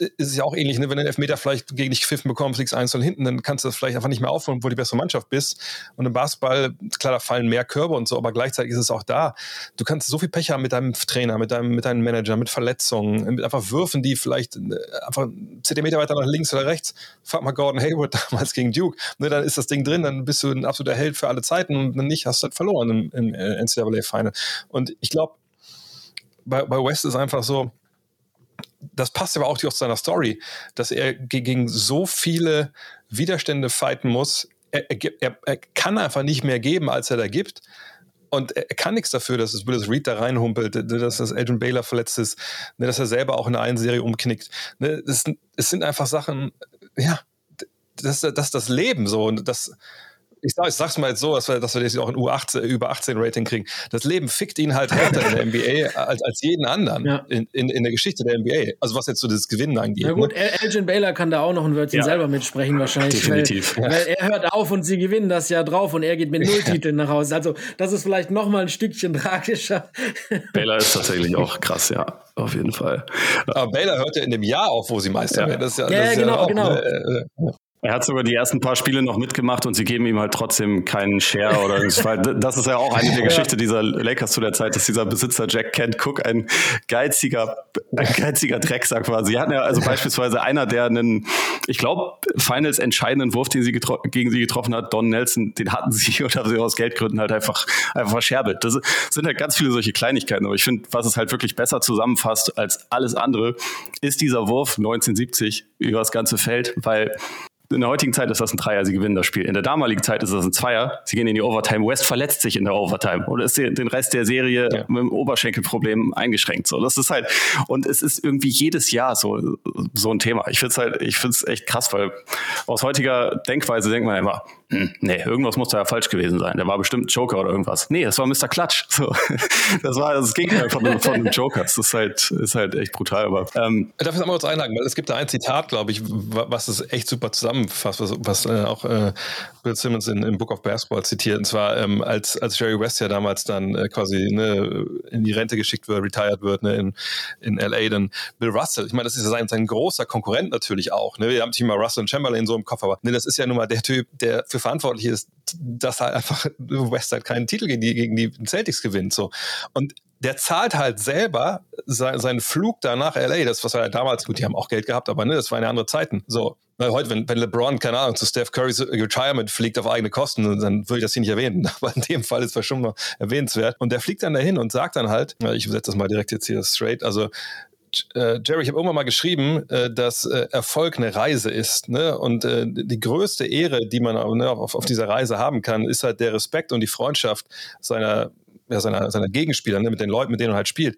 ist es ja auch ähnlich. Ne? Wenn du einen Elfmeter vielleicht gegen dich gepfiffen bekommst, liegst 1 0 hinten, dann kannst du das vielleicht einfach nicht mehr aufholen, wo du die bessere Mannschaft bist. Und im Basketball, klar, da fallen mehr Körbe und so, aber gleichzeitig ist es auch da. Du kannst so viel Pech haben mit deinem Trainer, mit deinem, mit deinem Manager, mit Verletzungen, mit einfach Würfen, die vielleicht äh, einfach Zentimeter weiter nach links oder rechts. Frag mal Gordon Hayward damals gegen Duke. Ne, dann ist das Ding drin, dann bist du ein absoluter Held für alle Zeiten und wenn nicht, hast du halt verloren im, im äh, NCAA Final. Und ich glaube, bei, bei West ist einfach so, das passt aber auch zu seiner Story, dass er gegen so viele Widerstände fighten muss. Er, er, er, kann einfach nicht mehr geben, als er da gibt. Und er kann nichts dafür, dass es Willis Reed da reinhumpelt, dass das Adrian Baylor verletzt ist, ne, dass er selber auch in der einen Serie umknickt. Ne, es sind einfach Sachen, ja, das, das das Leben so. Und das, ich, sag, ich sag's mal jetzt so, dass wir, dass wir das auch ein U18, über 18 Rating kriegen. Das Leben fickt ihn halt härter in der NBA als, als jeden anderen ja. in, in, in, der Geschichte der NBA. Also was jetzt so das Gewinnen angeht. Na gut, ne? Elgin Baylor kann da auch noch ein Wörtchen ja. selber mitsprechen wahrscheinlich. Definitiv. Weil, weil, er hört auf und sie gewinnen das Jahr drauf und er geht mit null Titeln nach Hause. Also das ist vielleicht noch mal ein Stückchen tragischer. Baylor ist tatsächlich auch krass, ja. Auf jeden Fall. Aber Baylor hört ja in dem Jahr auf, wo sie Meister werden. Ja, ja, ja, genau, auch, genau. Äh, äh, er hat sogar die ersten paar Spiele noch mitgemacht und sie geben ihm halt trotzdem keinen Share oder das ist ja auch eine der Geschichte dieser Lakers zu der Zeit, dass dieser Besitzer Jack Kent Cook ein geiziger, ein geiziger Drecksack war. Sie hatten ja also beispielsweise einer, der einen, ich glaube, Finals entscheidenden Wurf, den sie gegen sie getroffen hat, Don Nelson, den hatten sie oder sie aus Geldgründen halt einfach, einfach verscherbelt. Das sind halt ganz viele solche Kleinigkeiten. Aber ich finde, was es halt wirklich besser zusammenfasst als alles andere, ist dieser Wurf 1970 über das ganze Feld, weil in der heutigen Zeit ist das ein Dreier, sie gewinnen das Spiel. In der damaligen Zeit ist das ein Zweier, sie gehen in die Overtime. West verletzt sich in der Overtime oder ist den Rest der Serie ja. mit dem Oberschenkelproblem eingeschränkt. So, das ist halt, und es ist irgendwie jedes Jahr so, so ein Thema. Ich finde es halt, ich finde es echt krass, weil aus heutiger Denkweise denkt man immer, hm, nee, irgendwas muss da ja falsch gewesen sein. Der war bestimmt Joker oder irgendwas. Nee, das war Mr. Klatsch. So, das war das Gegenteil von, von dem Joker. Das ist halt, ist halt echt brutal. Aber, ähm, Darf ich das mal kurz einhaken? Weil es gibt da ein Zitat, glaube ich, was es echt super zusammenfasst, was, was äh, auch äh, Bill Simmons in, im Book of Basketball zitiert. Und zwar, ähm, als, als Jerry West ja damals dann äh, quasi ne, in die Rente geschickt wird, retired wird ne, in, in L.A., dann Bill Russell. Ich meine, das ist ja sein, sein großer Konkurrent natürlich auch. Ne? Wir haben sich mal Russell und Chamberlain so im Kopf, aber ne, das ist ja nun mal der Typ, der für verantwortlich ist, dass halt einfach West halt keinen Titel gegen die, gegen die Celtics gewinnt. So. Und der zahlt halt selber sein, seinen Flug da nach LA. Das, was er damals, gut, die haben auch Geld gehabt, aber ne, das waren ja andere Zeiten. So, weil heute, wenn, wenn LeBron, keine Ahnung, zu Steph Currys Retirement fliegt auf eigene Kosten, dann würde ich das hier nicht erwähnen. Aber in dem Fall ist das schon mal erwähnenswert. Und der fliegt dann dahin und sagt dann halt, ich setze das mal direkt jetzt hier straight, also äh, Jerry, ich habe irgendwann mal geschrieben, äh, dass äh, Erfolg eine Reise ist. Ne? Und äh, die größte Ehre, die man ne, auf, auf, dieser Reise haben kann, ist halt der Respekt und die Freundschaft seiner, ja, seiner, seiner Gegenspieler, ne? mit den Leuten, mit denen er halt spielt.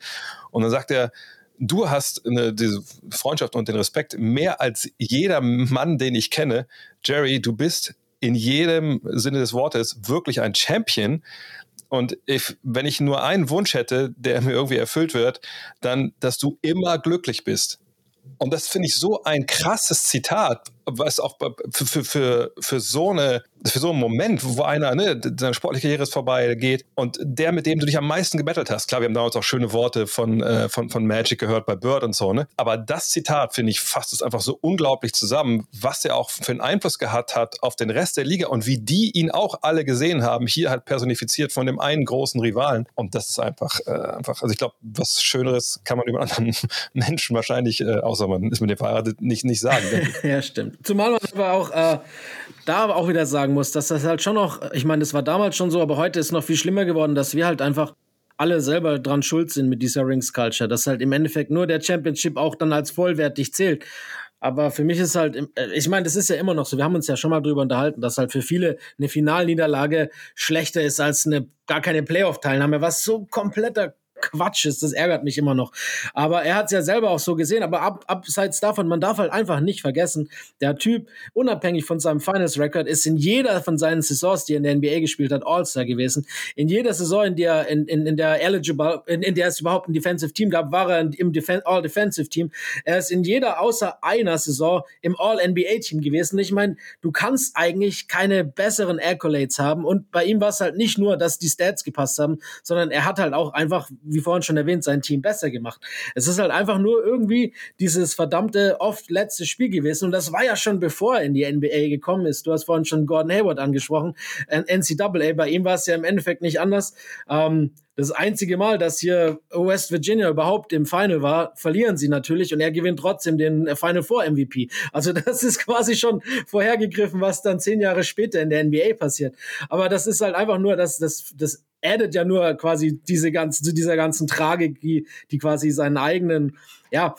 Und dann sagt er, du hast eine, diese Freundschaft und den Respekt mehr als jeder Mann, den ich kenne. Jerry, du bist in jedem Sinne des Wortes wirklich ein Champion. Und if, wenn ich nur einen Wunsch hätte, der mir irgendwie erfüllt wird, dann, dass du immer glücklich bist. Und das finde ich so ein krasses Zitat, was auch für, für, für, für so eine für so einen Moment, wo einer, ne, seine sportliche Karriere ist vorbei, geht und der, mit dem du dich am meisten gebettelt hast. Klar, wir haben damals auch schöne Worte von, äh, von, von Magic gehört bei Bird und so, ne? Aber das Zitat, finde ich, fasst es einfach so unglaublich zusammen, was er auch für einen Einfluss gehabt hat auf den Rest der Liga und wie die ihn auch alle gesehen haben, hier halt personifiziert von dem einen großen Rivalen. Und das ist einfach, äh, einfach, also ich glaube, was Schöneres kann man über einen anderen Menschen wahrscheinlich, äh, außer man ist mit dem verheiratet, nicht, nicht sagen. ja, stimmt. Zumal man aber auch äh, da auch wieder sagen muss, dass das halt schon noch, ich meine, das war damals schon so, aber heute ist noch viel schlimmer geworden, dass wir halt einfach alle selber dran schuld sind mit dieser Rings Culture, dass halt im Endeffekt nur der Championship auch dann als vollwertig zählt. Aber für mich ist halt, äh, ich meine, das ist ja immer noch so. Wir haben uns ja schon mal drüber unterhalten, dass halt für viele eine Finalniederlage schlechter ist als eine gar keine Playoff-Teilnahme, was so kompletter Quatsch ist. Das ärgert mich immer noch. Aber er hat es ja selber auch so gesehen. Aber ab, abseits davon, man darf halt einfach nicht vergessen, der Typ, unabhängig von seinem Finals-Record, ist in jeder von seinen Saisons, die er in der NBA gespielt hat, All-Star gewesen. In jeder Saison, in der, in, in, in der eligible, in, in der es überhaupt ein Defensive Team gab, war er im Defen All-Defensive Team. Er ist in jeder außer einer Saison im All-NBA-Team gewesen. Ich meine, du kannst eigentlich keine besseren Accolades haben. Und bei ihm war es halt nicht nur, dass die Stats gepasst haben, sondern er hat halt auch einfach, wie vorhin schon erwähnt, sein Team besser gemacht. Es ist halt einfach nur irgendwie dieses verdammte oft letzte Spiel gewesen. Und das war ja schon bevor er in die NBA gekommen ist. Du hast vorhin schon Gordon Hayward angesprochen. NCAA, bei ihm war es ja im Endeffekt nicht anders. Ähm, das einzige Mal, dass hier West Virginia überhaupt im Final war, verlieren sie natürlich und er gewinnt trotzdem den Final Four MVP. Also das ist quasi schon vorhergegriffen, was dann zehn Jahre später in der NBA passiert. Aber das ist halt einfach nur, dass das, das addet ja nur quasi diese ganze, zu dieser ganzen Tragik, die, die quasi seinen eigenen, ja,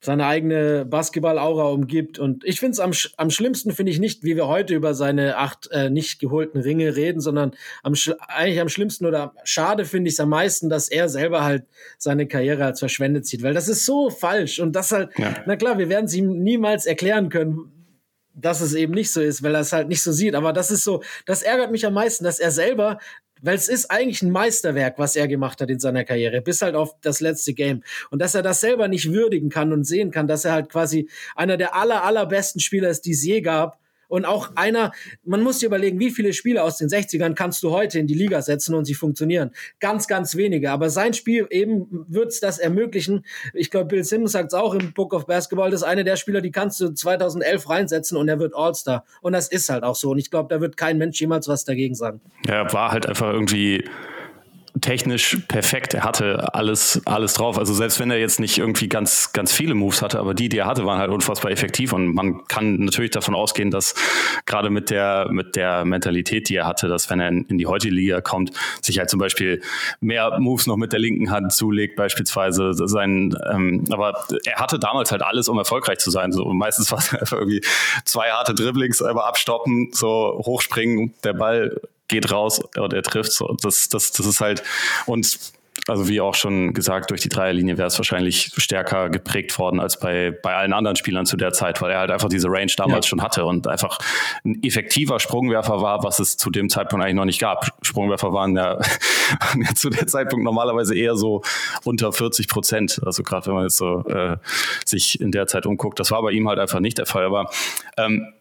seine eigene Basketball-Aura umgibt. Und ich finde es am, am schlimmsten, finde ich nicht, wie wir heute über seine acht äh, nicht geholten Ringe reden, sondern am, eigentlich am schlimmsten oder schade finde ich es am meisten, dass er selber halt seine Karriere als verschwendet sieht. Weil das ist so falsch. Und das halt, ja. na klar, wir werden es ihm niemals erklären können, dass es eben nicht so ist, weil er es halt nicht so sieht. Aber das ist so, das ärgert mich am meisten, dass er selber weil es ist eigentlich ein Meisterwerk, was er gemacht hat in seiner Karriere, bis halt auf das letzte Game. Und dass er das selber nicht würdigen kann und sehen kann, dass er halt quasi einer der aller, allerbesten Spieler ist, die es je gab, und auch einer, man muss sich überlegen, wie viele Spieler aus den 60ern kannst du heute in die Liga setzen und sie funktionieren. Ganz, ganz wenige. Aber sein Spiel eben wird's das ermöglichen. Ich glaube, Bill Simmons sagt es auch im Book of Basketball, das ist einer der Spieler, die kannst du 2011 reinsetzen und er wird All-Star. Und das ist halt auch so. Und ich glaube, da wird kein Mensch jemals was dagegen sagen. Ja, war halt einfach irgendwie technisch perfekt. Er hatte alles, alles drauf. Also selbst wenn er jetzt nicht irgendwie ganz, ganz viele Moves hatte, aber die, die er hatte, waren halt unfassbar effektiv. Und man kann natürlich davon ausgehen, dass gerade mit der, mit der Mentalität, die er hatte, dass wenn er in, in die heutige Liga kommt, sich halt zum Beispiel mehr Moves noch mit der linken Hand zulegt, beispielsweise sein, ähm, aber er hatte damals halt alles, um erfolgreich zu sein. So meistens war es einfach irgendwie zwei harte Dribblings, einfach abstoppen, so hochspringen, der Ball geht raus und er trifft. So, das, das, das ist halt, und also wie auch schon gesagt, durch die Dreierlinie wäre es wahrscheinlich stärker geprägt worden als bei, bei allen anderen Spielern zu der Zeit, weil er halt einfach diese Range damals ja. schon hatte und einfach ein effektiver Sprungwerfer war, was es zu dem Zeitpunkt eigentlich noch nicht gab. Sprungwerfer waren ja, waren ja zu der Zeitpunkt normalerweise eher so unter 40 Prozent. Also gerade wenn man jetzt so äh, sich in der Zeit umguckt, das war bei ihm halt einfach nicht der Fall. Aber ähm,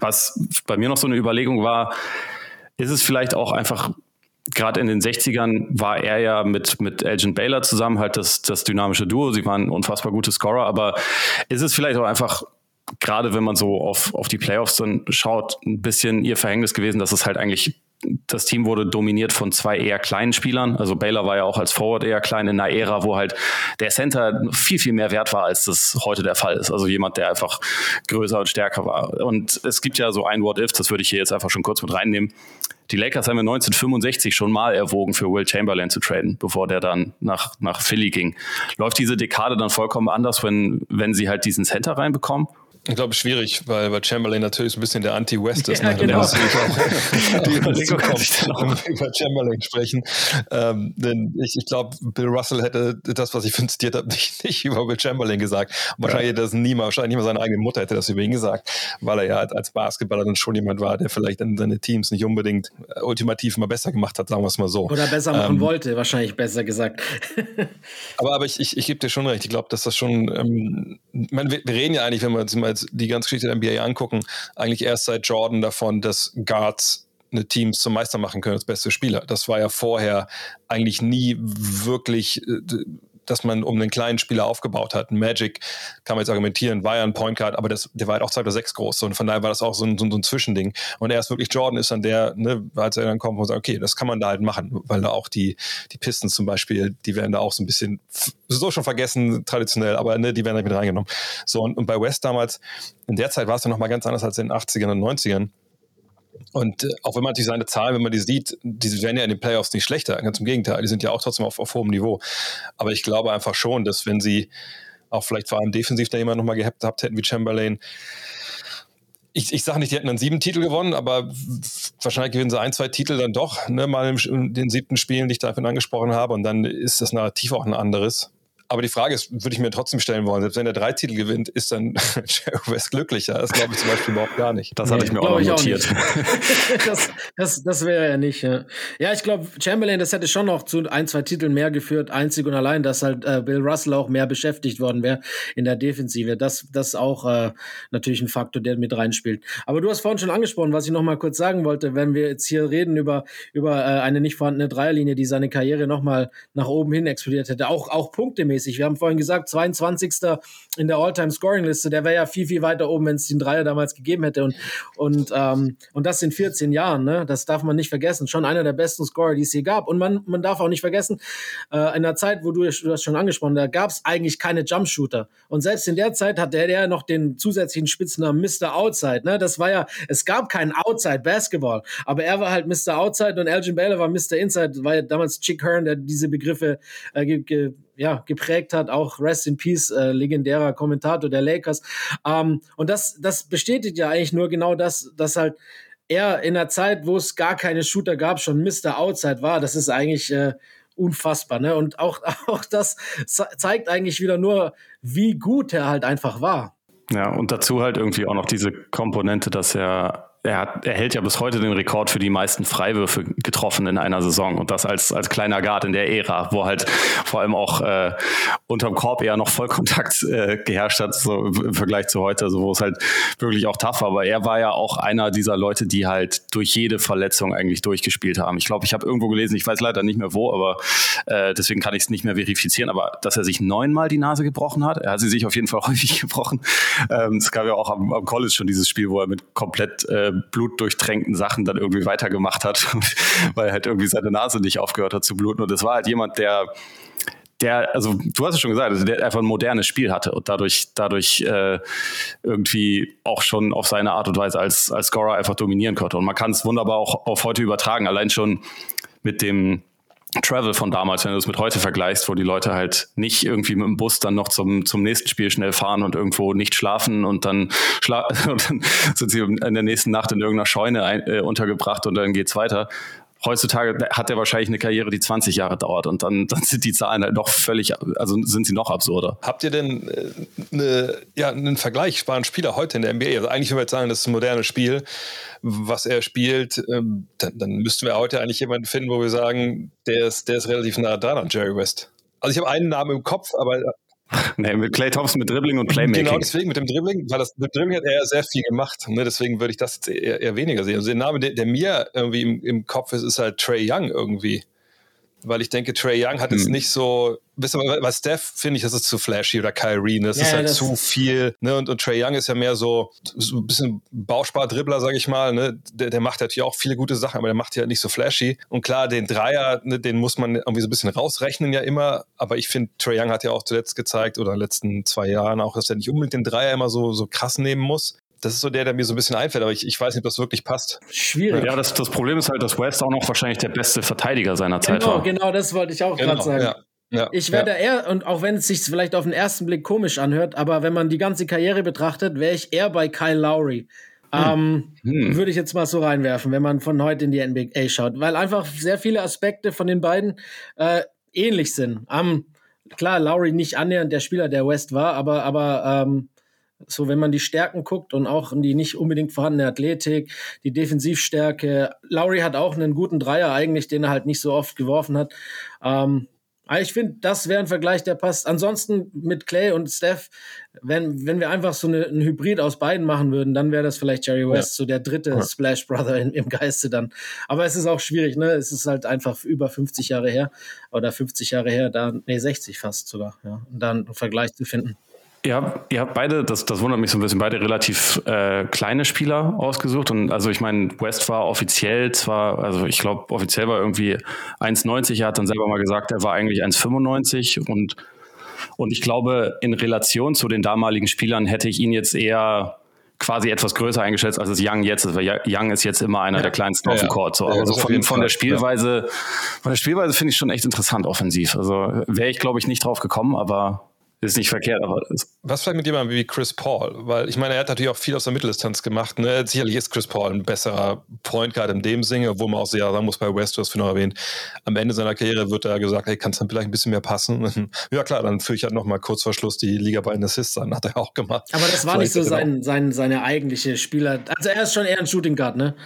was bei mir noch so eine Überlegung war, ist es vielleicht auch einfach gerade in den 60ern war er ja mit, mit Elgin Baylor zusammen halt das, das dynamische Duo. Sie waren unfassbar gute Scorer, aber ist es vielleicht auch einfach, gerade wenn man so auf, auf die Playoffs dann schaut, ein bisschen ihr Verhängnis gewesen, dass es halt eigentlich das Team wurde dominiert von zwei eher kleinen Spielern. Also Baylor war ja auch als Forward eher klein in einer Ära, wo halt der Center viel, viel mehr wert war, als das heute der Fall ist. Also jemand, der einfach größer und stärker war. Und es gibt ja so ein What-If, das würde ich hier jetzt einfach schon kurz mit reinnehmen. Die Lakers haben ja 1965 schon mal erwogen, für Will Chamberlain zu traden, bevor der dann nach, nach Philly ging. Läuft diese Dekade dann vollkommen anders, wenn, wenn sie halt diesen Center reinbekommen? Ich glaube, schwierig, weil, weil Chamberlain natürlich ein bisschen der Anti-West ist. Ja, ne? genau. die Überlegung kommt, über Chamberlain sprechen. Ähm, denn ich, ich glaube, Bill Russell hätte das, was ich von zitiert habe, nicht, nicht über Bill Chamberlain gesagt. wahrscheinlich hätte das niemand, wahrscheinlich nicht mal seine eigene Mutter hätte das über ihn gesagt, weil er ja als Basketballer dann schon jemand war, der vielleicht dann seine Teams nicht unbedingt äh, ultimativ mal besser gemacht hat, sagen wir es mal so. Oder besser machen ähm, wollte, wahrscheinlich besser gesagt. aber, aber ich, ich, ich gebe dir schon recht. Ich glaube, dass das schon, ähm, man, wir, wir reden ja eigentlich, wenn wir jetzt mal jetzt die ganze Geschichte der NBA angucken, eigentlich erst seit Jordan davon, dass Guards eine Teams zum Meister machen können als beste Spieler. Das war ja vorher eigentlich nie wirklich äh, dass man um einen kleinen Spieler aufgebaut hat. Magic kann man jetzt argumentieren, war ja ein Point Guard, aber das, der war halt auch 2 oder 6 groß. Und von daher war das auch so ein, so ein, Zwischending. Und erst wirklich Jordan ist dann der, ne, als er dann kommt und sagt, okay, das kann man da halt machen, weil da auch die, die Pistons zum Beispiel, die werden da auch so ein bisschen so schon vergessen, traditionell, aber ne, die werden da mit reingenommen. So, und, und bei West damals, in der Zeit war es ja nochmal ganz anders als in den 80ern und 90ern und äh, auch wenn man natürlich seine Zahlen, wenn man die sieht, die werden ja in den Playoffs nicht schlechter. Ganz im Gegenteil, die sind ja auch trotzdem auf, auf hohem Niveau. Aber ich glaube einfach schon, dass wenn sie auch vielleicht vor allem defensiv da jemand nochmal gehabt, hätten wie Chamberlain, ich, ich sage nicht, die hätten dann sieben Titel gewonnen, aber wahrscheinlich gewinnen sie ein, zwei Titel dann doch, ne, mal in den siebten Spielen, die ich davon angesprochen habe. Und dann ist das Narrativ auch ein anderes. Aber die Frage ist, würde ich mir trotzdem stellen wollen, selbst wenn er drei Titel gewinnt, ist dann Jerry West glücklicher? Das glaube ich zum Beispiel überhaupt gar nicht. Das hatte ich mir auch noch notiert. Auch das, das, das wäre ja nicht. Ja, ja ich glaube, Chamberlain, das hätte schon noch zu ein, zwei Titeln mehr geführt, einzig und allein, dass halt äh, Bill Russell auch mehr beschäftigt worden wäre in der Defensive. Das, das ist auch äh, natürlich ein Faktor, der mit reinspielt. Aber du hast vorhin schon angesprochen, was ich noch mal kurz sagen wollte, wenn wir jetzt hier reden über, über äh, eine nicht vorhandene Dreierlinie, die seine Karriere noch mal nach oben hin explodiert hätte, auch, auch punktemäßig regelmäßig. Wir haben vorhin gesagt, 22. in der All-Time-Scoring-Liste. Der wäre ja viel, viel weiter oben, wenn es den Dreier damals gegeben hätte. Und, und, ähm, und das in 14 Jahren. Ne? Das darf man nicht vergessen. Schon einer der besten Scorer, die es hier gab. Und man, man darf auch nicht vergessen, äh, in der Zeit, wo du, du hast schon angesprochen, da gab es eigentlich keine Jumpshooter. Und selbst in der Zeit hatte er ja noch den zusätzlichen Spitznamen Mr. Outside. Ne? Das war ja, es gab keinen Outside Basketball, aber er war halt Mr. Outside und Elgin Baylor war Mr. Inside, war ja damals Chick Hearn, der diese Begriffe äh, ge, ge, ja, geprägt hat, auch Rest in Peace, äh, legendärer Kommentator der Lakers. Ähm, und das, das bestätigt ja eigentlich nur genau das, dass halt er in einer Zeit, wo es gar keine Shooter gab, schon Mr. Outside war. Das ist eigentlich äh, unfassbar. Ne? Und auch, auch das zeigt eigentlich wieder nur, wie gut er halt einfach war. Ja, und dazu halt irgendwie auch noch diese Komponente, dass er er, hat, er hält ja bis heute den Rekord für die meisten Freiwürfe getroffen in einer Saison und das als, als kleiner Guard in der Ära, wo halt vor allem auch äh, unterm Korb eher noch Vollkontakt äh, geherrscht hat, so im Vergleich zu heute, also wo es halt wirklich auch tough war. Aber er war ja auch einer dieser Leute, die halt durch jede Verletzung eigentlich durchgespielt haben. Ich glaube, ich habe irgendwo gelesen, ich weiß leider nicht mehr wo, aber äh, deswegen kann ich es nicht mehr verifizieren, aber dass er sich neunmal die Nase gebrochen hat, er hat sie sich auf jeden Fall häufig gebrochen. Ähm, es gab ja auch am, am College schon dieses Spiel, wo er mit komplett äh, blutdurchtränkten Sachen dann irgendwie weitergemacht hat, weil halt irgendwie seine Nase nicht aufgehört hat zu bluten. Und es war halt jemand, der der, also du hast es schon gesagt, also der einfach ein modernes Spiel hatte und dadurch, dadurch äh, irgendwie auch schon auf seine Art und Weise als, als Scorer einfach dominieren konnte. Und man kann es wunderbar auch auf heute übertragen, allein schon mit dem Travel von damals, wenn du es mit heute vergleichst, wo die Leute halt nicht irgendwie mit dem Bus dann noch zum, zum nächsten Spiel schnell fahren und irgendwo nicht schlafen und dann, schla und dann sind sie in der nächsten Nacht in irgendeiner Scheune ein, äh, untergebracht und dann geht's weiter. Heutzutage hat er wahrscheinlich eine Karriere, die 20 Jahre dauert und dann, dann sind die Zahlen halt noch völlig, also sind sie noch absurder. Habt ihr denn äh, ja, einen vergleichbaren Spieler heute in der NBA? Also eigentlich würde ich sagen, das ist ein modernes Spiel was er spielt, ähm, dann, dann, müssten wir heute eigentlich jemanden finden, wo wir sagen, der ist, der ist relativ nah dran an Jerry West. Also ich habe einen Namen im Kopf, aber Nee, mit Clay Thompson mit Dribbling und Playmaking. Genau, deswegen mit dem Dribbling, weil das mit Dribbling hat er sehr viel gemacht. Ne? Deswegen würde ich das eher, eher weniger sehen. Also der Name, der, der mir irgendwie im, im, Kopf ist, ist halt Trey Young irgendwie weil ich denke, Trey Young hat hm. es nicht so, wisst ihr, bei Steph finde ich, das ist zu flashy oder Kyrie, ne? das ja, ist halt das zu viel, ne, und, und Trey Young ist ja mehr so, so ein bisschen Bauspar-Dribbler, sag ich mal, ne, der, der macht natürlich auch viele gute Sachen, aber der macht ja nicht so flashy. Und klar, den Dreier, ne, den muss man irgendwie so ein bisschen rausrechnen ja immer, aber ich finde, Trey Young hat ja auch zuletzt gezeigt, oder in den letzten zwei Jahren auch, dass er nicht unbedingt den Dreier immer so, so krass nehmen muss das ist so der, der mir so ein bisschen einfällt, aber ich, ich weiß nicht, ob das wirklich passt. Schwierig. Ja, das, das Problem ist halt, dass West auch noch wahrscheinlich der beste Verteidiger seiner Zeit genau, war. Genau, das wollte ich auch genau, gerade sagen. Ja. Ja, ich werde ja. eher, und auch wenn es sich vielleicht auf den ersten Blick komisch anhört, aber wenn man die ganze Karriere betrachtet, wäre ich eher bei Kyle Lowry. Hm. Ähm, hm. Würde ich jetzt mal so reinwerfen, wenn man von heute in die NBA schaut, weil einfach sehr viele Aspekte von den beiden äh, ähnlich sind. Ähm, klar, Lowry nicht annähernd der Spieler, der West war, aber, aber ähm, so, wenn man die Stärken guckt und auch die nicht unbedingt vorhandene Athletik, die Defensivstärke. Lowry hat auch einen guten Dreier eigentlich, den er halt nicht so oft geworfen hat. Ähm, aber ich finde, das wäre ein Vergleich, der passt. Ansonsten mit Clay und Steph, wenn, wenn wir einfach so eine, ein Hybrid aus beiden machen würden, dann wäre das vielleicht Jerry West, ja. so der dritte ja. Splash Brother in, im Geiste dann. Aber es ist auch schwierig, ne? Es ist halt einfach über 50 Jahre her oder 50 Jahre her, da, nee, 60 fast sogar, ja. Und dann einen Vergleich zu finden. Ja, ihr habt beide, das, das wundert mich so ein bisschen, beide relativ äh, kleine Spieler ausgesucht. Und also ich meine, West war offiziell zwar, also ich glaube, offiziell war irgendwie 1,90. Er hat dann selber mal gesagt, er war eigentlich 1,95 und und ich glaube, in Relation zu den damaligen Spielern hätte ich ihn jetzt eher quasi etwas größer eingeschätzt, als es Young jetzt ist, weil Young ist jetzt immer einer ja. der kleinsten ja, auf dem Court. So. Ja, also von, von der Spielweise, von der Spielweise finde ich schon echt interessant offensiv. Also wäre ich, glaube ich, nicht drauf gekommen, aber ist nicht verkehrt, aber was vielleicht mit jemandem wie Chris Paul, weil ich meine, er hat natürlich auch viel aus der Mitteldistanz gemacht. Ne? Sicherlich ist Chris Paul ein besserer Point Guard in dem Sinne, obwohl man auch sehr sagen muss bei West, du hast noch erwähnt, am Ende seiner Karriere wird er gesagt, hey, kann es dann vielleicht ein bisschen mehr passen? ja klar, dann führe ich halt nochmal kurz vor Schluss die Liga bei den Assists an, hat er auch gemacht. Aber das war vielleicht nicht so sein, sein, seine eigentliche Spieler. Also er ist schon eher ein Shooting Guard, ne?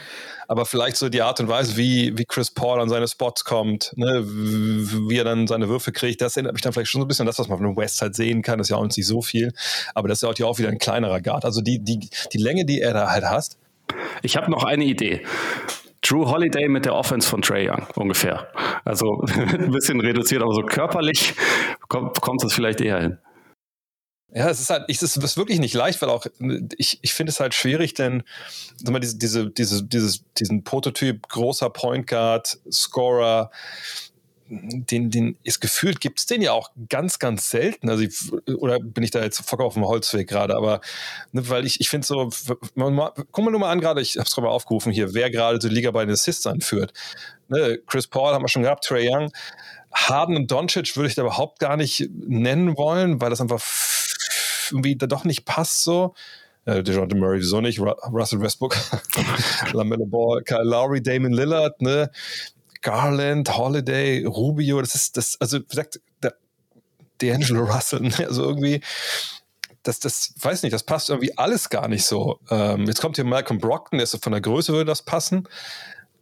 Aber vielleicht so die Art und Weise, wie, wie Chris Paul an seine Spots kommt, ne, wie er dann seine Würfe kriegt, das erinnert mich dann vielleicht schon so ein bisschen an das, was man von West halt sehen kann. Das ist ja auch nicht so viel, aber das ist ja auch wieder ein kleinerer Guard. Also die, die, die Länge, die er da halt hast. Ich habe noch eine Idee. Drew Holiday mit der Offense von Trey Young ungefähr. Also ein bisschen reduziert, aber so körperlich kommt es vielleicht eher hin. Ja, es ist halt, es ist wirklich nicht leicht, weil auch ich, ich finde es halt schwierig, denn sag mal, diese, diese, diese, dieses, diesen Prototyp großer Point Guard, Scorer, den, den ist gefühlt, gibt es den ja auch ganz, ganz selten. Also ich, oder bin ich da jetzt voll auf dem Holzweg gerade, aber ne, weil ich, ich finde so, man, mal, guck mal nur mal an gerade, ich habe es gerade mal aufgerufen hier, wer gerade die Liga bei den Assists anführt. Ne, Chris Paul haben wir schon gehabt, Trey Young. Harden und Doncic würde ich da überhaupt gar nicht nennen wollen, weil das einfach irgendwie da doch nicht passt so. Äh, DeJounte Murray wieso nicht, Ru Russell Westbrook, LaMelo Ball, Kyle Lowry, Damon Lillard, ne? Garland, Holiday, Rubio, das ist das, also wie gesagt, D'Angelo Russell, ne? also irgendwie, das, das, weiß nicht, das passt irgendwie alles gar nicht so. Ähm, jetzt kommt hier Malcolm Brockton, der ist von der Größe würde das passen,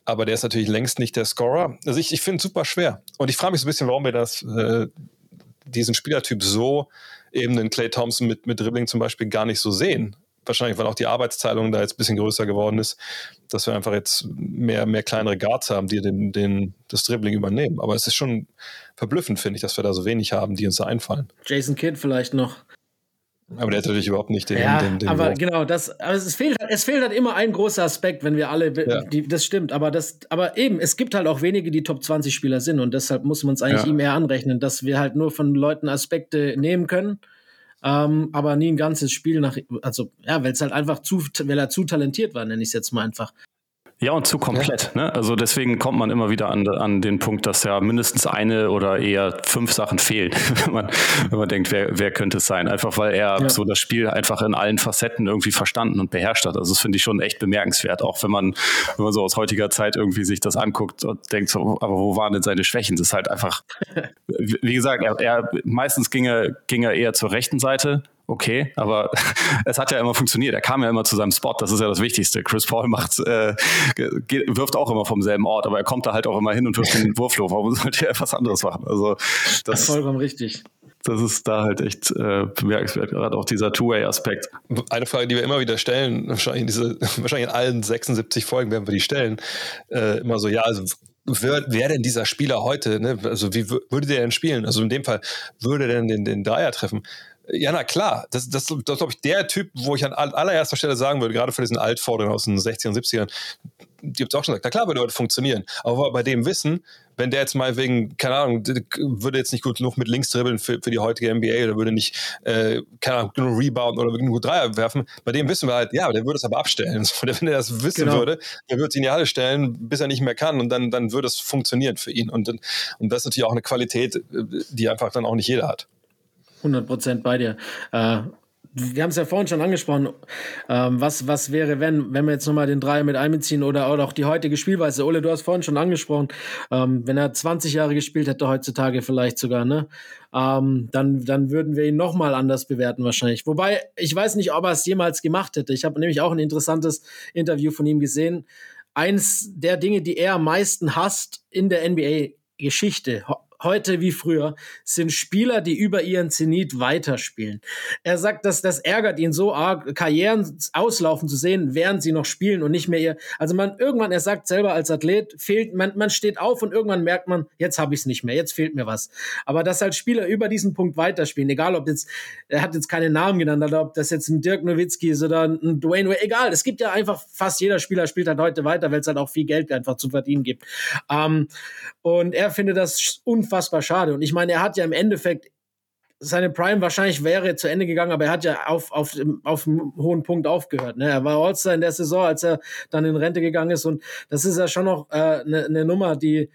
aber der ist natürlich längst nicht der Scorer. Also ich, ich finde es super schwer. Und ich frage mich so ein bisschen, warum wir das, äh, diesen Spielertyp so eben den Clay Thompson mit, mit Dribbling zum Beispiel gar nicht so sehen. Wahrscheinlich, weil auch die Arbeitsteilung da jetzt ein bisschen größer geworden ist, dass wir einfach jetzt mehr, mehr kleinere Guards haben, die den, den, das Dribbling übernehmen. Aber es ist schon verblüffend, finde ich, dass wir da so wenig haben, die uns da einfallen. Jason Kidd vielleicht noch. Aber der hat natürlich überhaupt nicht den. Ja, den, den aber Wurf. genau, das, aber es fehlt, es fehlt halt immer ein großer Aspekt, wenn wir alle, ja. die, das stimmt, aber das, aber eben, es gibt halt auch wenige, die Top 20 Spieler sind und deshalb muss man es eigentlich ja. ihm eher anrechnen, dass wir halt nur von Leuten Aspekte nehmen können ähm, aber nie ein ganzes Spiel nach, also ja, weil es halt einfach zu, weil er zu talentiert war, nenne ich es jetzt mal einfach. Ja, und zu komplett. Ja. Ne? Also deswegen kommt man immer wieder an, an den Punkt, dass ja mindestens eine oder eher fünf Sachen fehlen, wenn man, wenn man denkt, wer, wer könnte es sein. Einfach weil er ja. so das Spiel einfach in allen Facetten irgendwie verstanden und beherrscht hat. Also das finde ich schon echt bemerkenswert, auch wenn man, wenn man so aus heutiger Zeit irgendwie sich das anguckt und denkt, so, aber wo waren denn seine Schwächen? Das ist halt einfach, wie gesagt, er, er meistens ging er, ging er eher zur rechten Seite okay, aber es hat ja immer funktioniert. Er kam ja immer zu seinem Spot, das ist ja das Wichtigste. Chris Paul macht, äh, wirft auch immer vom selben Ort, aber er kommt da halt auch immer hin und wirft den Wurflof. Warum sollte er etwas anderes machen? Also das, vollkommen richtig. Das ist da halt echt äh, bemerkenswert, gerade auch dieser Two-Way-Aspekt. Eine Frage, die wir immer wieder stellen, wahrscheinlich in, diese, wahrscheinlich in allen 76 Folgen werden wir die stellen, äh, immer so, ja, also wer, wer denn dieser Spieler heute, ne? also wie würde der denn spielen? Also in dem Fall, würde der denn den, den Dreier treffen? Ja, na klar. Das, das, das ist, glaube ich, der Typ, wo ich an allererster Stelle sagen würde, gerade für diesen Altvorderen aus den 60ern und 70ern, die habt auch schon gesagt, na klar würde heute funktionieren. Aber bei dem Wissen, wenn der jetzt mal wegen, keine Ahnung, würde jetzt nicht gut genug mit links dribbeln für, für die heutige NBA oder würde nicht, äh, keine Ahnung, genug Rebound oder genug Dreier werfen, bei dem wissen wir halt, ja, der würde es aber abstellen. wenn er das wissen genau. würde, der würde es in die Halle stellen, bis er nicht mehr kann und dann, dann würde es funktionieren für ihn. Und, und das ist natürlich auch eine Qualität, die einfach dann auch nicht jeder hat. 100 Prozent bei dir. Äh, wir haben es ja vorhin schon angesprochen. Ähm, was, was wäre, wenn, wenn wir jetzt nochmal den Dreier mit einbeziehen oder, oder auch die heutige Spielweise? Ole, du hast vorhin schon angesprochen, ähm, wenn er 20 Jahre gespielt hätte, heutzutage vielleicht sogar, ne? Ähm, dann, dann würden wir ihn nochmal anders bewerten, wahrscheinlich. Wobei, ich weiß nicht, ob er es jemals gemacht hätte. Ich habe nämlich auch ein interessantes Interview von ihm gesehen. Eins der Dinge, die er am meisten hasst in der NBA-Geschichte, heute wie früher, sind Spieler, die über ihren Zenit weiterspielen. Er sagt, dass das ärgert ihn so arg, Karrieren auslaufen zu sehen, während sie noch spielen und nicht mehr ihr. Also man irgendwann, er sagt selber als Athlet, fehlt, man, man steht auf und irgendwann merkt man, jetzt habe ich es nicht mehr, jetzt fehlt mir was. Aber dass halt Spieler über diesen Punkt weiterspielen, egal ob jetzt, er hat jetzt keine Namen genannt, oder ob das jetzt ein Dirk Nowitzki ist oder ein Dwayne Wade, egal. Es gibt ja einfach, fast jeder Spieler spielt halt heute weiter, weil es halt auch viel Geld einfach zu verdienen gibt. Ähm, und er findet das unfassbar unfassbar schade. Und ich meine, er hat ja im Endeffekt seine Prime wahrscheinlich wäre zu Ende gegangen, aber er hat ja auf, auf, auf einem hohen Punkt aufgehört. Ne? Er war All-Star in der Saison, als er dann in Rente gegangen ist. Und das ist ja schon noch eine äh, ne, ne Nummer, die,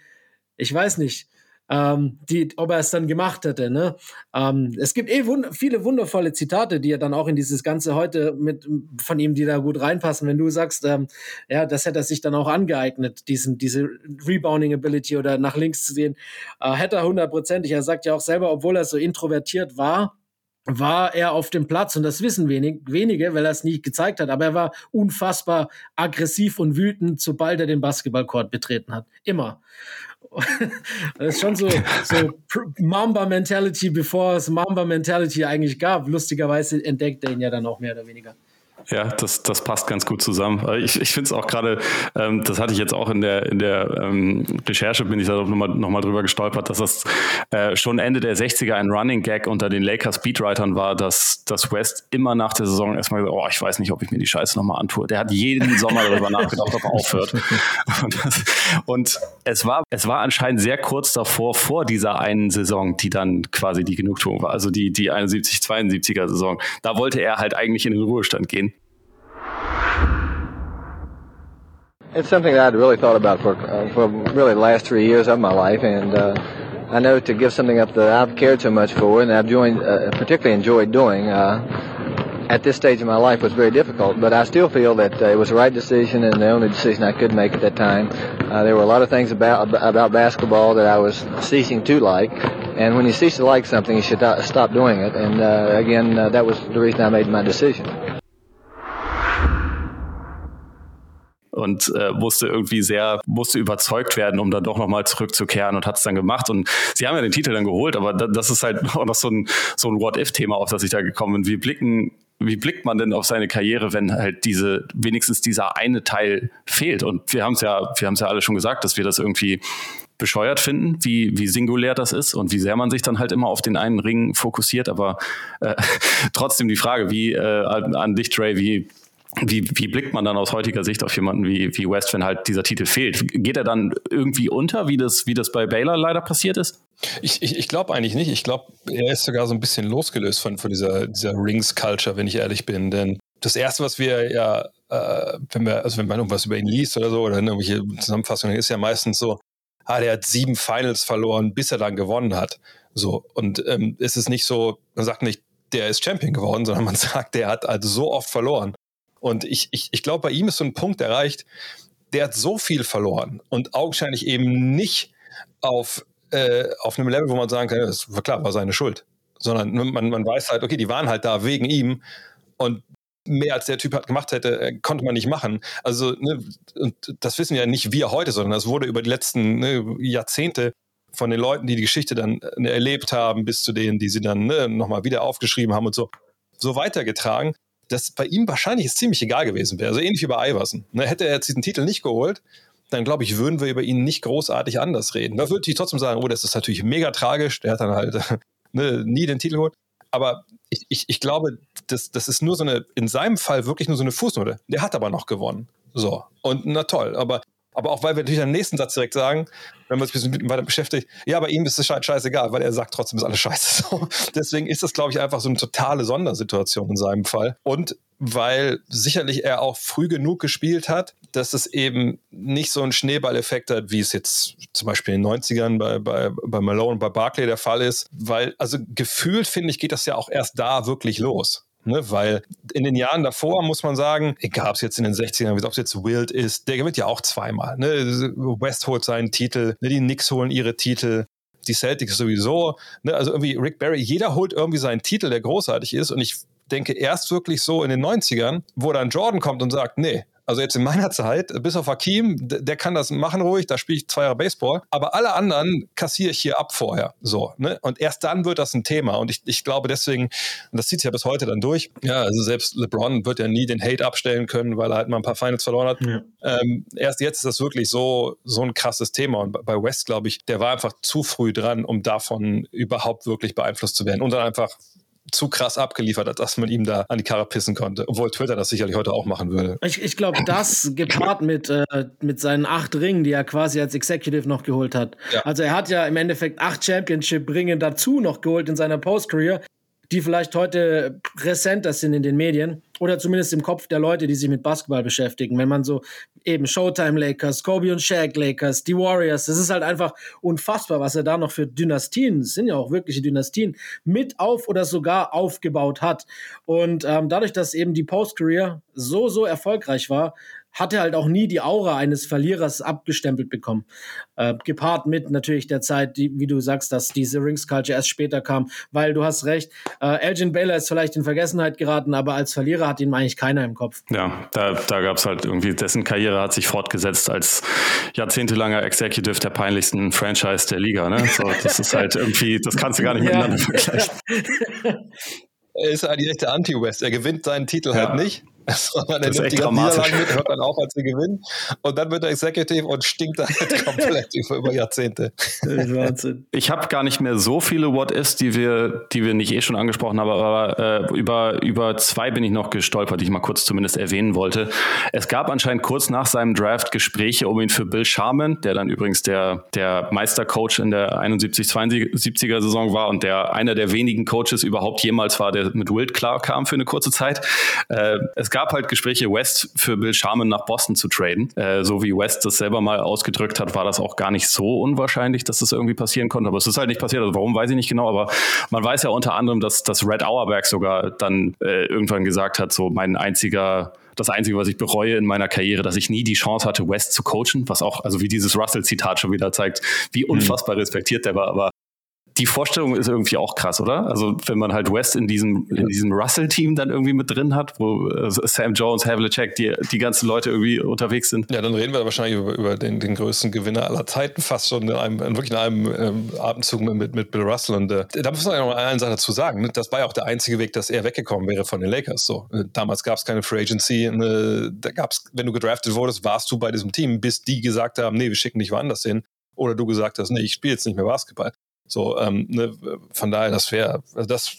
ich weiß nicht, ähm, die, ob er es dann gemacht hätte. Ne? Ähm, es gibt eh wund viele wundervolle Zitate, die er dann auch in dieses Ganze heute mit von ihm, die da gut reinpassen. Wenn du sagst, ähm, ja, das hätte er sich dann auch angeeignet, diesen, diese Rebounding Ability oder nach links zu sehen, äh, hätte er hundertprozentig. Er sagt ja auch selber, obwohl er so introvertiert war, war er auf dem Platz und das wissen wenig, wenige, weil er es nie gezeigt hat, aber er war unfassbar aggressiv und wütend, sobald er den Basketballcourt betreten hat. Immer. das ist schon so, so Mamba-Mentality, bevor es Mamba-Mentality eigentlich gab. Lustigerweise entdeckt er ihn ja dann auch mehr oder weniger. Ja, das, das passt ganz gut zusammen. Ich, ich finde es auch gerade, ähm, das hatte ich jetzt auch in der, in der ähm, Recherche, bin ich da nochmal noch mal drüber gestolpert, dass das äh, schon Ende der 60er ein Running Gag unter den Lakers Speedwritern war, dass, dass West immer nach der Saison erstmal gesagt, oh, ich weiß nicht, ob ich mir die Scheiße nochmal antue. Der hat jeden Sommer darüber nachgedacht, ob er aufhört. Und, das, und, es, war, es war anscheinend sehr kurz davor, vor dieser einen Saison, die dann quasi die Genugtuung war, also die, die 71, 72er Saison. Da wollte er halt eigentlich in den Ruhestand gehen. It's something that I'd really thought about for, uh, for really the last three years of my life, and uh, I know to give something up that I've cared so much for and I've joined, uh, particularly enjoyed doing uh, at this stage of my life was very difficult. But I still feel that uh, it was the right decision and the only decision I could make at that time. Uh, there were a lot of things about about basketball that I was ceasing to like, and when you cease to like something, you should stop doing it. And uh, again, uh, that was the reason I made my decision. Und äh, musste irgendwie sehr, musste überzeugt werden, um dann doch nochmal zurückzukehren und hat es dann gemacht. Und sie haben ja den Titel dann geholt, aber das ist halt auch noch so ein, so ein What-If-Thema, auf das ich da gekommen bin. Wir blicken wie blickt man denn auf seine Karriere, wenn halt diese, wenigstens dieser eine Teil fehlt? Und wir haben es ja, wir haben es ja alle schon gesagt, dass wir das irgendwie bescheuert finden, wie, wie singulär das ist und wie sehr man sich dann halt immer auf den einen Ring fokussiert. Aber äh, trotzdem die Frage, wie äh, an dich, Trey, wie wie, wie blickt man dann aus heutiger Sicht auf jemanden wie, wie West, wenn halt dieser Titel fehlt? Geht er dann irgendwie unter, wie das, wie das bei Baylor leider passiert ist? Ich, ich, ich glaube eigentlich nicht. Ich glaube, er ist sogar so ein bisschen losgelöst von, von dieser, dieser Rings-Culture, wenn ich ehrlich bin. Denn das Erste, was wir ja, äh, wenn wir, also wenn man irgendwas über ihn liest oder so, oder in irgendwelche Zusammenfassungen, ist ja meistens so, ah, der hat sieben Finals verloren, bis er dann gewonnen hat. So. Und ähm, es ist nicht so, man sagt nicht, der ist Champion geworden, sondern man sagt, der hat also so oft verloren. Und ich, ich, ich glaube, bei ihm ist so ein Punkt erreicht, der hat so viel verloren und augenscheinlich eben nicht auf, äh, auf einem Level, wo man sagen kann, das war klar, war seine Schuld. Sondern man, man weiß halt, okay, die waren halt da wegen ihm und mehr als der Typ hat gemacht hätte, äh, konnte man nicht machen. Also, ne, und das wissen ja nicht wir heute, sondern das wurde über die letzten ne, Jahrzehnte von den Leuten, die die Geschichte dann ne, erlebt haben, bis zu denen, die sie dann ne, nochmal wieder aufgeschrieben haben und so, so weitergetragen das bei ihm wahrscheinlich ist ziemlich egal gewesen wäre. Also ähnlich wie bei Iverson. Ne, hätte er jetzt diesen Titel nicht geholt, dann glaube ich, würden wir über ihn nicht großartig anders reden. Da würde ich trotzdem sagen, oh, das ist natürlich mega tragisch. Der hat dann halt ne, nie den Titel geholt. Aber ich, ich, ich glaube, das, das ist nur so eine, in seinem Fall wirklich nur so eine Fußnote. Der hat aber noch gewonnen. So. Und na toll. Aber aber auch weil wir natürlich am nächsten Satz direkt sagen, wenn man uns ein bisschen weiter beschäftigt, ja, bei ihm ist es scheißegal, weil er sagt trotzdem, ist alles scheiße. So. Deswegen ist das, glaube ich, einfach so eine totale Sondersituation in seinem Fall. Und weil sicherlich er auch früh genug gespielt hat, dass es eben nicht so einen Schneeballeffekt hat, wie es jetzt zum Beispiel in den 90ern bei, bei, bei Malone und bei Barclay der Fall ist. Weil, also gefühlt, finde ich, geht das ja auch erst da wirklich los. Ne, weil in den Jahren davor muss man sagen, egal ob es jetzt in den 60ern, ob es jetzt Wild ist, der gewinnt ja auch zweimal. Ne? West holt seinen Titel, ne? die Knicks holen ihre Titel, die Celtics sowieso. Ne? Also irgendwie Rick Barry, jeder holt irgendwie seinen Titel, der großartig ist. Und ich denke erst wirklich so in den 90ern, wo dann Jordan kommt und sagt, nee, also jetzt in meiner Zeit, bis auf Hakim, der kann das machen ruhig, da spiele ich zwei Jahre Baseball. Aber alle anderen kassiere ich hier ab vorher. So, ne? Und erst dann wird das ein Thema. Und ich, ich glaube deswegen, und das zieht sich ja bis heute dann durch. Ja, also selbst LeBron wird ja nie den Hate abstellen können, weil er halt mal ein paar Finals verloren hat. Ja. Ähm, erst jetzt ist das wirklich so, so ein krasses Thema. Und bei West, glaube ich, der war einfach zu früh dran, um davon überhaupt wirklich beeinflusst zu werden. Und dann einfach zu krass abgeliefert hat, dass man ihm da an die Karre pissen konnte. Obwohl Twitter das sicherlich heute auch machen würde. Ich, ich glaube, das gepaart mit, äh, mit seinen acht Ringen, die er quasi als Executive noch geholt hat. Ja. Also er hat ja im Endeffekt acht Championship-Ringe dazu noch geholt in seiner Post-Career. Die vielleicht heute präsenter sind in den Medien oder zumindest im Kopf der Leute, die sich mit Basketball beschäftigen. Wenn man so eben Showtime Lakers, Kobe und Shaq Lakers, die Warriors, das ist halt einfach unfassbar, was er da noch für Dynastien, das sind ja auch wirkliche Dynastien, mit auf oder sogar aufgebaut hat. Und ähm, dadurch, dass eben die Post-Career so, so erfolgreich war, hat er halt auch nie die Aura eines Verlierers abgestempelt bekommen. Äh, gepaart mit natürlich der Zeit, die, wie du sagst, dass diese Rings Culture erst später kam, weil du hast recht, äh, Elgin Baylor ist vielleicht in Vergessenheit geraten, aber als Verlierer hat ihn eigentlich keiner im Kopf. Ja, da, da gab es halt irgendwie, dessen Karriere hat sich fortgesetzt als jahrzehntelanger Executive der peinlichsten Franchise der Liga. Ne? So, das ist halt irgendwie, das kannst du gar nicht miteinander vergleichen. Er ist halt die echte Anti-West. Er gewinnt seinen Titel ja. halt nicht. Sondern er das nimmt die Niederlagen mit, hört dann auf, als sie gewinnen. Und dann wird er Executive und stinkt dann halt komplett über, über Jahrzehnte. Wahnsinn. Ich habe gar nicht mehr so viele What-Ifs, die wir, die wir nicht eh schon angesprochen haben, aber äh, über, über zwei bin ich noch gestolpert, die ich mal kurz zumindest erwähnen wollte. Es gab anscheinend kurz nach seinem Draft Gespräche um ihn für Bill Sharman, der dann übrigens der, der Meistercoach in der 71-72er Saison war und der einer der wenigen Coaches überhaupt jemals war, der mit Wild klar kam für eine kurze Zeit. Äh, es gab halt Gespräche, West für Bill Sharman nach Boston zu traden. Äh, so wie West das selber mal ausgedrückt hat, war das auch gar nicht so unwahrscheinlich, dass das irgendwie passieren konnte. Aber es ist halt nicht passiert. Also warum, weiß ich nicht genau. Aber man weiß ja unter anderem, dass, dass Red Auerberg sogar dann äh, irgendwann gesagt hat, so mein einziger das Einzige, was ich bereue in meiner Karriere, dass ich nie die Chance hatte, West zu coachen, was auch, also wie dieses Russell-Zitat schon wieder zeigt, wie mhm. unfassbar respektiert der war. Aber die Vorstellung ist irgendwie auch krass, oder? Also wenn man halt West in diesem, in diesem Russell-Team dann irgendwie mit drin hat, wo äh, Sam Jones, Havlicek, die, die ganzen Leute irgendwie unterwegs sind. Ja, dann reden wir wahrscheinlich über, über den, den größten Gewinner aller Zeiten, fast schon in einem, wirklich in einem ähm, Atemzug mit, mit Bill Russell. Und äh, da muss man ja noch eine Sache dazu sagen. Ne? Das war ja auch der einzige Weg, dass er weggekommen wäre von den Lakers. So. Äh, damals gab es keine Free Agency. Ne, da gab's, wenn du gedraftet wurdest, warst du bei diesem Team, bis die gesagt haben, nee, wir schicken dich woanders hin. Oder du gesagt hast, nee, ich spiele jetzt nicht mehr Basketball. So, ähm, ne, von daher, das wäre, also das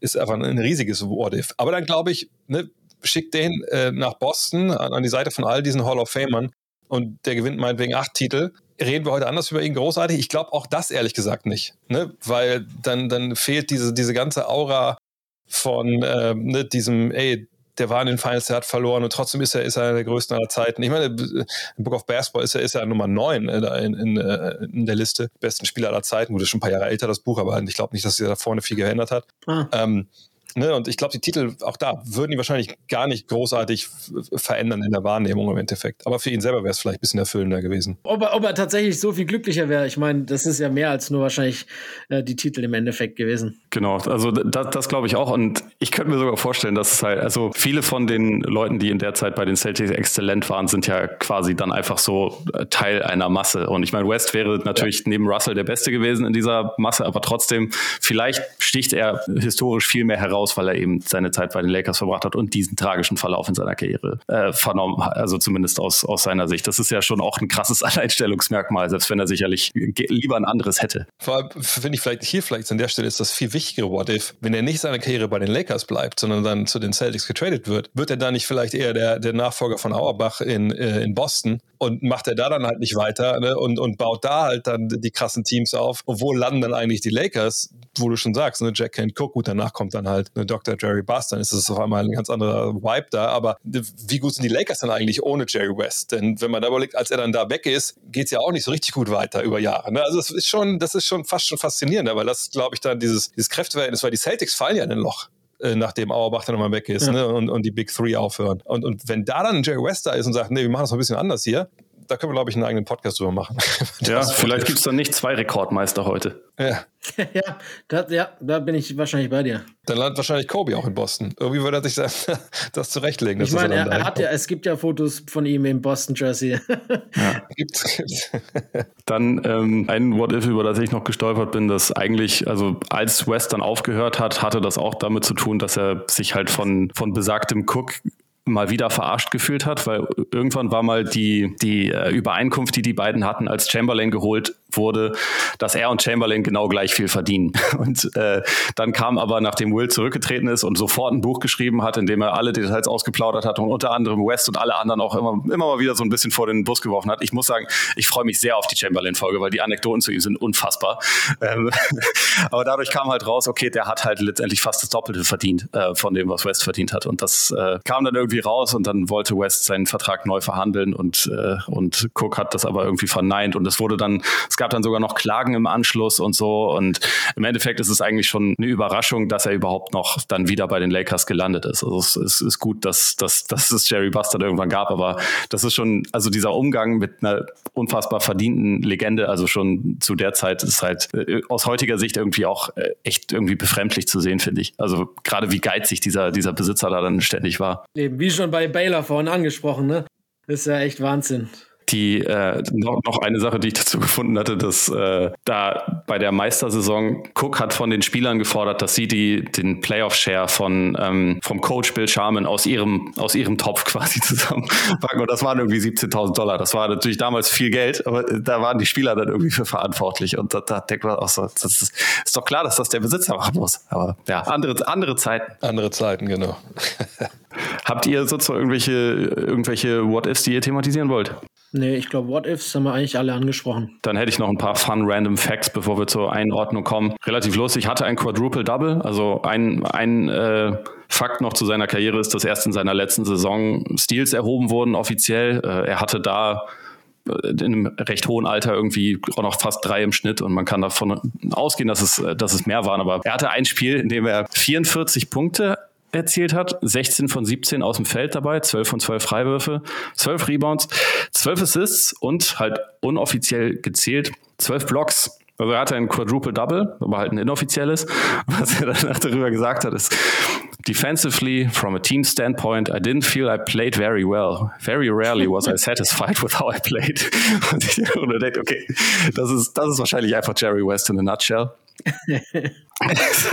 ist einfach ein riesiges What-If. Aber dann glaube ich, ne, schickt den äh, nach Boston an, an, die Seite von all diesen Hall of Famern und der gewinnt meinetwegen acht Titel. Reden wir heute anders über ihn großartig? Ich glaube auch das ehrlich gesagt nicht, ne? weil dann, dann fehlt diese, diese ganze Aura von äh, ne, diesem, ey, der war in den Finals, der hat verloren und trotzdem ist er, ist er einer der größten aller Zeiten. Ich meine, im Book of Basketball ist er, ist er Nummer 9 äh, in, in, äh, in, der Liste besten Spieler aller Zeiten. Gut, ist schon ein paar Jahre älter, das Buch, aber ich glaube nicht, dass sich da vorne viel geändert hat. Ah. Ähm, Ne, und ich glaube, die Titel, auch da, würden die wahrscheinlich gar nicht großartig verändern in der Wahrnehmung im Endeffekt. Aber für ihn selber wäre es vielleicht ein bisschen erfüllender gewesen. Ob er, ob er tatsächlich so viel glücklicher wäre, ich meine, das ist ja mehr als nur wahrscheinlich äh, die Titel im Endeffekt gewesen. Genau, also das, das glaube ich auch. Und ich könnte mir sogar vorstellen, dass es halt, also viele von den Leuten, die in der Zeit bei den Celtics exzellent waren, sind ja quasi dann einfach so äh, Teil einer Masse. Und ich meine, West wäre natürlich ja. neben Russell der Beste gewesen in dieser Masse, aber trotzdem, vielleicht sticht er historisch viel mehr heraus raus, weil er eben seine Zeit bei den Lakers verbracht hat und diesen tragischen Verlauf in seiner Karriere äh, vernommen hat. Also zumindest aus, aus seiner Sicht. Das ist ja schon auch ein krasses Alleinstellungsmerkmal, selbst wenn er sicherlich lieber ein anderes hätte. Vor allem finde ich vielleicht hier vielleicht an der Stelle ist das viel wichtigere What if, wenn er nicht seine Karriere bei den Lakers bleibt, sondern dann zu den Celtics getradet wird, wird er dann nicht vielleicht eher der, der Nachfolger von Auerbach in, äh, in Boston und macht er da dann halt nicht weiter ne, und, und baut da halt dann die krassen Teams auf. Und wo landen dann eigentlich die Lakers, wo du schon sagst, ne, Jack Kent Cook, gut, danach kommt dann halt eine Dr. Jerry Buss, dann ist es auf einmal ein ganz anderer Vibe da. Aber wie gut sind die Lakers dann eigentlich ohne Jerry West? Denn wenn man da überlegt, als er dann da weg ist, geht es ja auch nicht so richtig gut weiter über Jahre. Ne? Also das ist schon, das ist schon fast schon faszinierend, weil das, glaube ich, dann dieses, dieses Kräfteverhältnis, weil die Celtics fallen ja in ein Loch äh, nachdem Auerbach dann nochmal weg ist ja. ne? und, und die Big Three aufhören. Und, und wenn da dann Jerry West da ist und sagt, nee, wir machen das mal ein bisschen anders hier, da können wir, glaube ich, einen eigenen Podcast drüber machen. ja, vielleicht gibt es dann nicht zwei Rekordmeister heute. Ja. ja, das, ja, da bin ich wahrscheinlich bei dir. Dann landet wahrscheinlich Kobe auch in Boston. Irgendwie würde er sich das, das zurechtlegen. Ich meine, er, er hat ja, es gibt ja Fotos von ihm im Boston Jersey. ja, gibt's. gibt's. Dann ähm, ein What If, über das ich noch gestolpert bin, dass eigentlich, also als West dann aufgehört hat, hatte das auch damit zu tun, dass er sich halt von, von besagtem Cook mal wieder verarscht gefühlt hat, weil irgendwann war mal die, die äh, Übereinkunft, die die beiden hatten, als Chamberlain geholt wurde, dass er und Chamberlain genau gleich viel verdienen. Und äh, dann kam aber, nachdem Will zurückgetreten ist und sofort ein Buch geschrieben hat, in dem er alle Details ausgeplaudert hat und unter anderem West und alle anderen auch immer, immer mal wieder so ein bisschen vor den Bus geworfen hat. Ich muss sagen, ich freue mich sehr auf die Chamberlain-Folge, weil die Anekdoten zu ihm sind unfassbar. Ähm, aber dadurch kam halt raus, okay, der hat halt letztendlich fast das Doppelte verdient äh, von dem, was West verdient hat. Und das äh, kam dann irgendwie raus und dann wollte West seinen Vertrag neu verhandeln und, äh, und Cook hat das aber irgendwie verneint und es wurde dann, es gab dann sogar noch Klagen im Anschluss und so und im Endeffekt ist es eigentlich schon eine Überraschung, dass er überhaupt noch dann wieder bei den Lakers gelandet ist. Also es, es ist gut, dass, dass, dass es Jerry Buster irgendwann gab, aber das ist schon, also dieser Umgang mit einer unfassbar verdienten Legende, also schon zu der Zeit ist halt äh, aus heutiger Sicht irgendwie auch äh, echt irgendwie befremdlich zu sehen, finde ich. Also gerade wie geizig dieser, dieser Besitzer da dann ständig war. Eben, wie schon bei Baylor vorhin angesprochen, ne? Ist ja echt Wahnsinn die äh, noch, noch eine Sache, die ich dazu gefunden hatte, dass äh, da bei der Meistersaison Cook hat von den Spielern gefordert, dass sie die den Playoff-Share von ähm, vom Coach Bill Sharman aus ihrem aus ihrem Topf quasi zusammenpacken und das waren irgendwie 17.000 Dollar. Das war natürlich damals viel Geld, aber da waren die Spieler dann irgendwie für verantwortlich und da, da denkt man auch so, das ist, ist doch klar, dass das der Besitzer machen muss. Aber ja, andere andere Zeiten. Andere Zeiten, genau. Habt ihr sozusagen irgendwelche irgendwelche What-ifs, die ihr thematisieren wollt? Nee, ich glaube, What-Ifs haben wir eigentlich alle angesprochen. Dann hätte ich noch ein paar fun random Facts, bevor wir zur Einordnung kommen. Relativ lustig, hatte ein Quadruple-Double. Also ein, ein äh, Fakt noch zu seiner Karriere ist, dass erst in seiner letzten Saison Steals erhoben wurden offiziell. Äh, er hatte da äh, in einem recht hohen Alter irgendwie auch noch fast drei im Schnitt und man kann davon ausgehen, dass es, dass es mehr waren. Aber er hatte ein Spiel, in dem er 44 Punkte erzielt hat. 16 von 17 aus dem Feld dabei, 12 von 12 Freiwürfe, 12 Rebounds, 12 Assists und halt unoffiziell gezählt 12 Blocks. Also er hatte ein Quadruple-Double, aber halt ein inoffizielles. Was er danach darüber gesagt hat, ist, Defensively, from a team standpoint, I didn't feel I played very well. Very rarely was I satisfied with how I played. Und ich denke, okay, das ist, das ist wahrscheinlich einfach Jerry West in a nutshell das, ist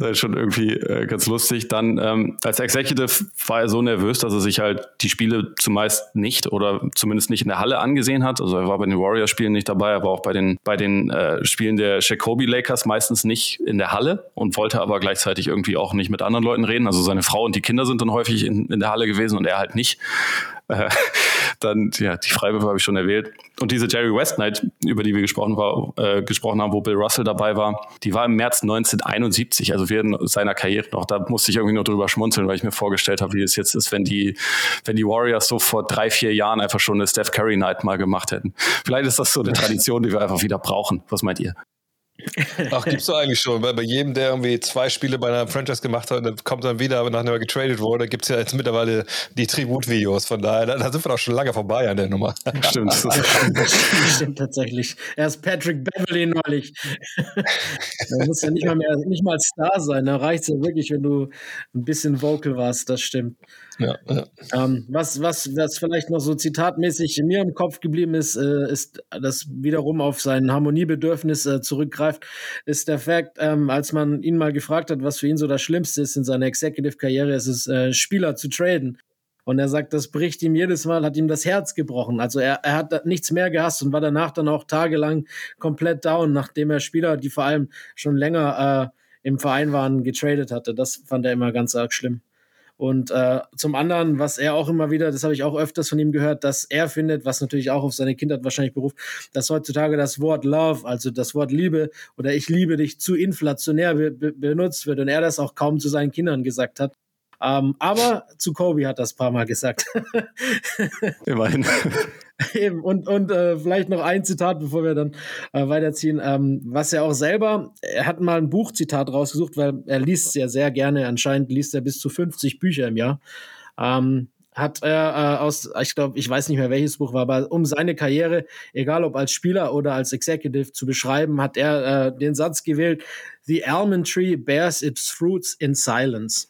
halt, schon irgendwie äh, ganz lustig. Dann ähm, als Executive war er so nervös, dass er sich halt die Spiele zumeist nicht oder zumindest nicht in der Halle angesehen hat. Also er war bei den Warriors-Spielen nicht dabei, er war auch bei den, bei den äh, Spielen der Jacoby Lakers meistens nicht in der Halle und wollte aber gleichzeitig irgendwie auch nicht mit anderen Leuten reden. Also seine Frau und die Kinder sind dann häufig in, in der Halle gewesen und er halt nicht. Äh, dann, ja, die Freiwürfe habe ich schon erwähnt. Und diese Jerry West Night, über die wir gesprochen, war, äh, gesprochen haben, wo Bill Russell dabei war, die war im März 1971, also während seiner Karriere noch. Da musste ich irgendwie nur drüber schmunzeln, weil ich mir vorgestellt habe, wie es jetzt ist, wenn die, wenn die Warriors so vor drei, vier Jahren einfach schon eine Steph Curry Night mal gemacht hätten. Vielleicht ist das so eine Tradition, die wir einfach wieder brauchen. Was meint ihr? Ach, gibt's doch eigentlich schon. Weil bei jedem, der irgendwie zwei Spiele bei einer Franchise gemacht hat, dann kommt dann wieder, aber nachdem er getradet wurde, gibt es ja jetzt mittlerweile die Tributvideos. Von daher, da, da, sind wir doch schon lange vorbei an der Nummer. Stimmt. Stimmt tatsächlich. Er ist Patrick Beverly neulich. da muss ja nicht mal mehr, nicht mal Star sein. Da reicht es ja wirklich, wenn du ein bisschen vocal warst. Das stimmt. Ja, ja. Ähm, was, was, was vielleicht noch so zitatmäßig mir im Kopf geblieben ist, äh, ist, das wiederum auf sein Harmoniebedürfnis äh, zurückgreift, ist der Fakt, ähm, als man ihn mal gefragt hat, was für ihn so das Schlimmste ist in seiner Executive-Karriere, ist es, äh, Spieler zu traden. Und er sagt, das bricht ihm jedes Mal, hat ihm das Herz gebrochen. Also er, er hat nichts mehr gehasst und war danach dann auch tagelang komplett down, nachdem er Spieler, die vor allem schon länger äh, im Verein waren, getradet hatte. Das fand er immer ganz arg schlimm. Und äh, zum anderen, was er auch immer wieder, das habe ich auch öfters von ihm gehört, dass er findet, was natürlich auch auf seine Kindheit wahrscheinlich beruft, dass heutzutage das Wort Love, also das Wort Liebe oder ich liebe dich zu inflationär be be benutzt wird und er das auch kaum zu seinen Kindern gesagt hat. Ähm, aber zu Kobe hat das paar Mal gesagt. Immerhin. Eben, und, und äh, vielleicht noch ein Zitat, bevor wir dann äh, weiterziehen. Ähm, was er auch selber, er hat mal ein Buchzitat rausgesucht, weil er liest ja sehr gerne, anscheinend liest er bis zu 50 Bücher im Jahr. Ähm, hat er äh, aus, ich glaube, ich weiß nicht mehr welches Buch war, aber um seine Karriere, egal ob als Spieler oder als Executive zu beschreiben, hat er äh, den Satz gewählt: The almond tree bears its fruits in silence.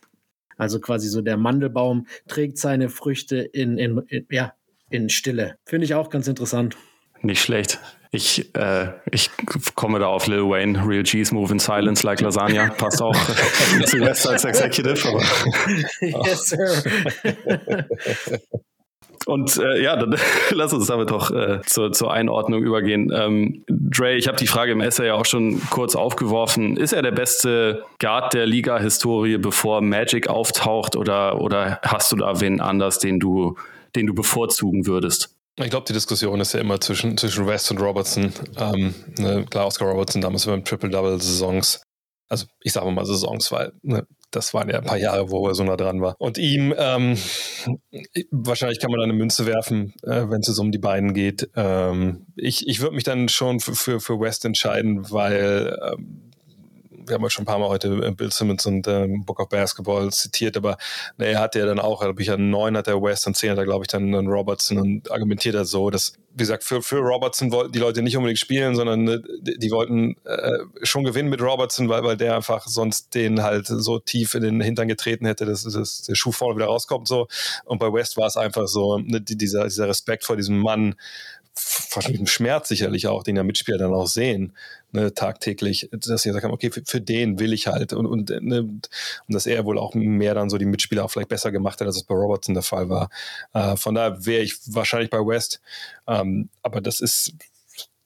Also quasi so der Mandelbaum trägt seine Früchte in, in, in ja, in Stille. Finde ich auch ganz interessant. Nicht schlecht. Ich, äh, ich komme da auf Lil Wayne, Real G's Move in Silence like Lasagna. Passt auch zu West als Executive. Aber, yes, sir. Und äh, ja, dann lass uns damit doch äh, zur, zur Einordnung übergehen. Ähm, Dre, ich habe die Frage im Essay ja auch schon kurz aufgeworfen. Ist er der beste Guard der Liga-Historie, bevor Magic auftaucht, oder, oder hast du da wen anders, den du, den du bevorzugen würdest? Ich glaube, die Diskussion ist ja immer zwischen, zwischen West und Robertson. Ähm, ne, klar, Oscar Robertson damals über Triple-Double-Saisons. Also ich sage mal Saisons, weil ne, das waren ja ein paar Jahre, wo er so nah dran war. Und ihm, ähm, wahrscheinlich kann man da eine Münze werfen, äh, wenn es um die beiden geht. Ähm, ich ich würde mich dann schon für, für West entscheiden, weil ähm, wir haben ja schon ein paar Mal heute äh, Bill Simmons und ähm, Book of Basketball zitiert, aber ne, er hat ja dann auch, glaube ich, an neun hat er West und zehn hat er, glaube ich, dann, dann Robertson und argumentiert er so, dass, wie gesagt, für, für Robertson wollten die Leute nicht unbedingt spielen, sondern ne, die, die, wollten äh, schon gewinnen mit Robertson, weil, weil der einfach sonst den halt so tief in den Hintern getreten hätte, dass, dass der Schuh vorne wieder rauskommt so. Und bei West war es einfach so, ne, dieser, dieser Respekt vor diesem Mann, wahrscheinlich ein Schmerz sicherlich auch, den ja Mitspieler dann auch sehen, ne, tagtäglich, dass sie sagen, okay, für, für, den will ich halt. Und, und, ne, und dass er wohl auch mehr dann so die Mitspieler auch vielleicht besser gemacht hat, als es bei Robertson der Fall war. Äh, von daher wäre ich wahrscheinlich bei West. Ähm, aber das ist,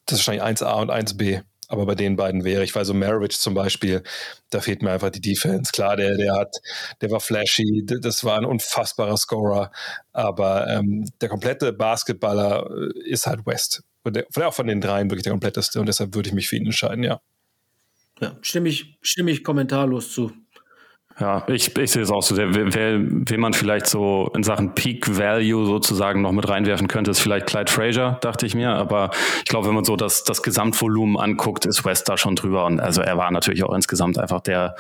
das ist wahrscheinlich 1A und 1B aber bei den beiden wäre ich, weil so Maravich zum Beispiel, da fehlt mir einfach die Defense. Klar, der, der hat, der war flashy, das war ein unfassbarer Scorer, aber ähm, der komplette Basketballer äh, ist halt West. Und der, auch von den dreien wirklich der kompletteste und deshalb würde ich mich für ihn entscheiden, ja. Ja, stimme ich, stimme ich kommentarlos zu. Ja, ich, ich sehe es auch so. Wer, wer, wen man vielleicht so in Sachen Peak Value sozusagen noch mit reinwerfen könnte, ist vielleicht Clyde Frazier, dachte ich mir. Aber ich glaube, wenn man so das, das Gesamtvolumen anguckt, ist West da schon drüber. Und also er war natürlich auch insgesamt einfach der,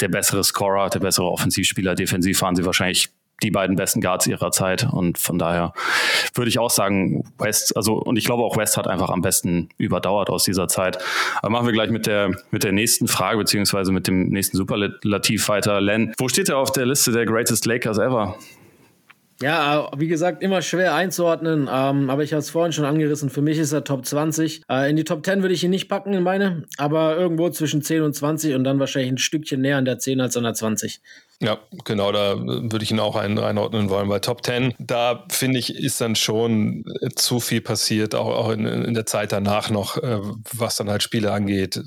der bessere Scorer, der bessere Offensivspieler. Defensiv waren sie wahrscheinlich die beiden besten Guards ihrer Zeit. Und von daher würde ich auch sagen, West, also, und ich glaube auch West hat einfach am besten überdauert aus dieser Zeit. Aber machen wir gleich mit der, mit der nächsten Frage, beziehungsweise mit dem nächsten Superlativ weiter. Len, wo steht er auf der Liste der Greatest Lakers ever? Ja, wie gesagt, immer schwer einzuordnen, ähm, aber ich habe es vorhin schon angerissen. Für mich ist er Top 20. Äh, in die Top 10 würde ich ihn nicht packen in meine, aber irgendwo zwischen 10 und 20 und dann wahrscheinlich ein Stückchen näher an der 10 als an der 20. Ja, genau, da würde ich ihn auch ein, einordnen wollen. Bei Top 10, da finde ich, ist dann schon zu viel passiert, auch, auch in, in, der Zeit danach noch, äh, was dann halt Spiele angeht.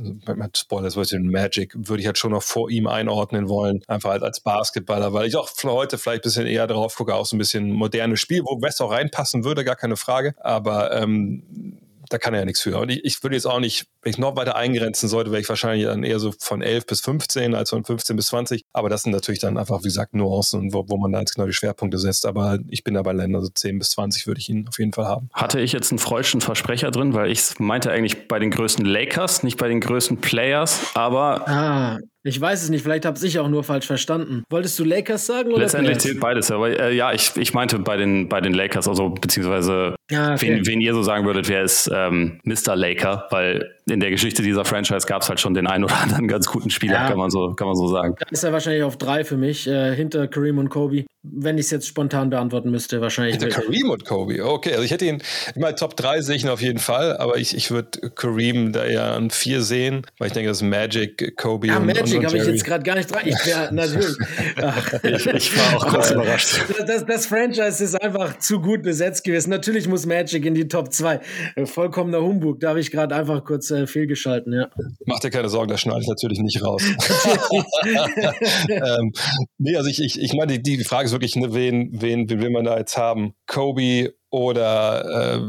Spoilers, was in Magic, würde ich halt schon noch vor ihm einordnen wollen, einfach halt als Basketballer, weil ich auch heute vielleicht ein bisschen eher drauf gucke, auch so ein bisschen modernes Spiel, wo West auch reinpassen würde, gar keine Frage. Aber ähm, da kann er ja nichts für. Und ich, ich würde jetzt auch nicht, wenn ich noch weiter eingrenzen sollte, wäre ich wahrscheinlich dann eher so von 11 bis 15 als von 15 bis 20. Aber das sind natürlich dann einfach, wie gesagt, Nuancen, wo, wo man da jetzt genau die Schwerpunkte setzt. Aber ich bin da bei Ländern, so 10 bis 20 würde ich ihn auf jeden Fall haben. Hatte ich jetzt einen freudschen Versprecher drin, weil ich meinte eigentlich bei den größten Lakers, nicht bei den größten Players, aber. Ah, ich weiß es nicht, vielleicht habe ich auch nur falsch verstanden. Wolltest du Lakers sagen oder Letztendlich zählt beides, aber äh, ja, ich, ich meinte bei den, bei den Lakers, also beziehungsweise ah, okay. wen, wen, ihr so sagen würdet, wer ist ähm, Mr. Laker, weil in der Geschichte dieser Franchise gab es halt schon den einen oder anderen ganz guten Spieler, ja. kann, man so, kann man so sagen. Da ist er wahrscheinlich auf drei für mich, äh, hinter Kareem und Kobe. Wenn ich es jetzt spontan beantworten müsste, wahrscheinlich. Hinter Kareem und Kobe, okay. Also ich hätte ihn, ich meine, Top 3 sehe ich ihn auf jeden Fall, aber ich, ich würde Kareem da eher an 4 sehen, weil ich denke, das ist Magic, Kobe ja, und Magic habe ich jetzt gerade gar nicht dran. Ich wäre natürlich. ich, ich, war auch kurz überrascht. Das, das, das, Franchise ist einfach zu gut besetzt gewesen. Natürlich muss Magic in die Top 2. Vollkommener Humbug. Da habe ich gerade einfach kurz äh, fehlgeschalten, ja. Mach dir keine Sorgen, das schneide ich natürlich nicht raus. ähm, nee, also ich, ich, ich meine, die, die Frage ist wirklich, ne, wen, wen, wen will man da jetzt haben? Kobe oder,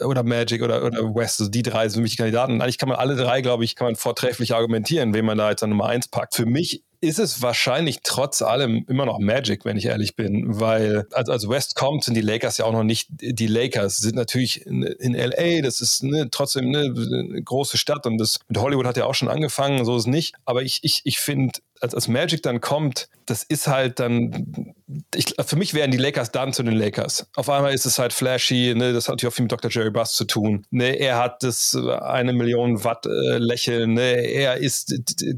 äh, oder Magic oder, oder West, also die drei sind für mich Kandidaten. Eigentlich kann man alle drei, glaube ich, kann man vortrefflich argumentieren, wen man da jetzt an Nummer eins packt. Für mich ist es wahrscheinlich trotz allem immer noch Magic, wenn ich ehrlich bin, weil als, als West kommt, sind die Lakers ja auch noch nicht die Lakers, sind natürlich in, in LA, das ist ne, trotzdem ne, eine große Stadt und das mit Hollywood hat ja auch schon angefangen, so ist es nicht. Aber ich, ich, ich finde, als, als Magic dann kommt, das ist halt dann, ich, für mich wären die Lakers dann zu den Lakers. Auf einmal ist es halt flashy, ne, das hat natürlich auch viel mit Dr. Jerry Buss zu tun. Ne, er hat das äh, eine Million Watt äh, Lächeln, ne, er ist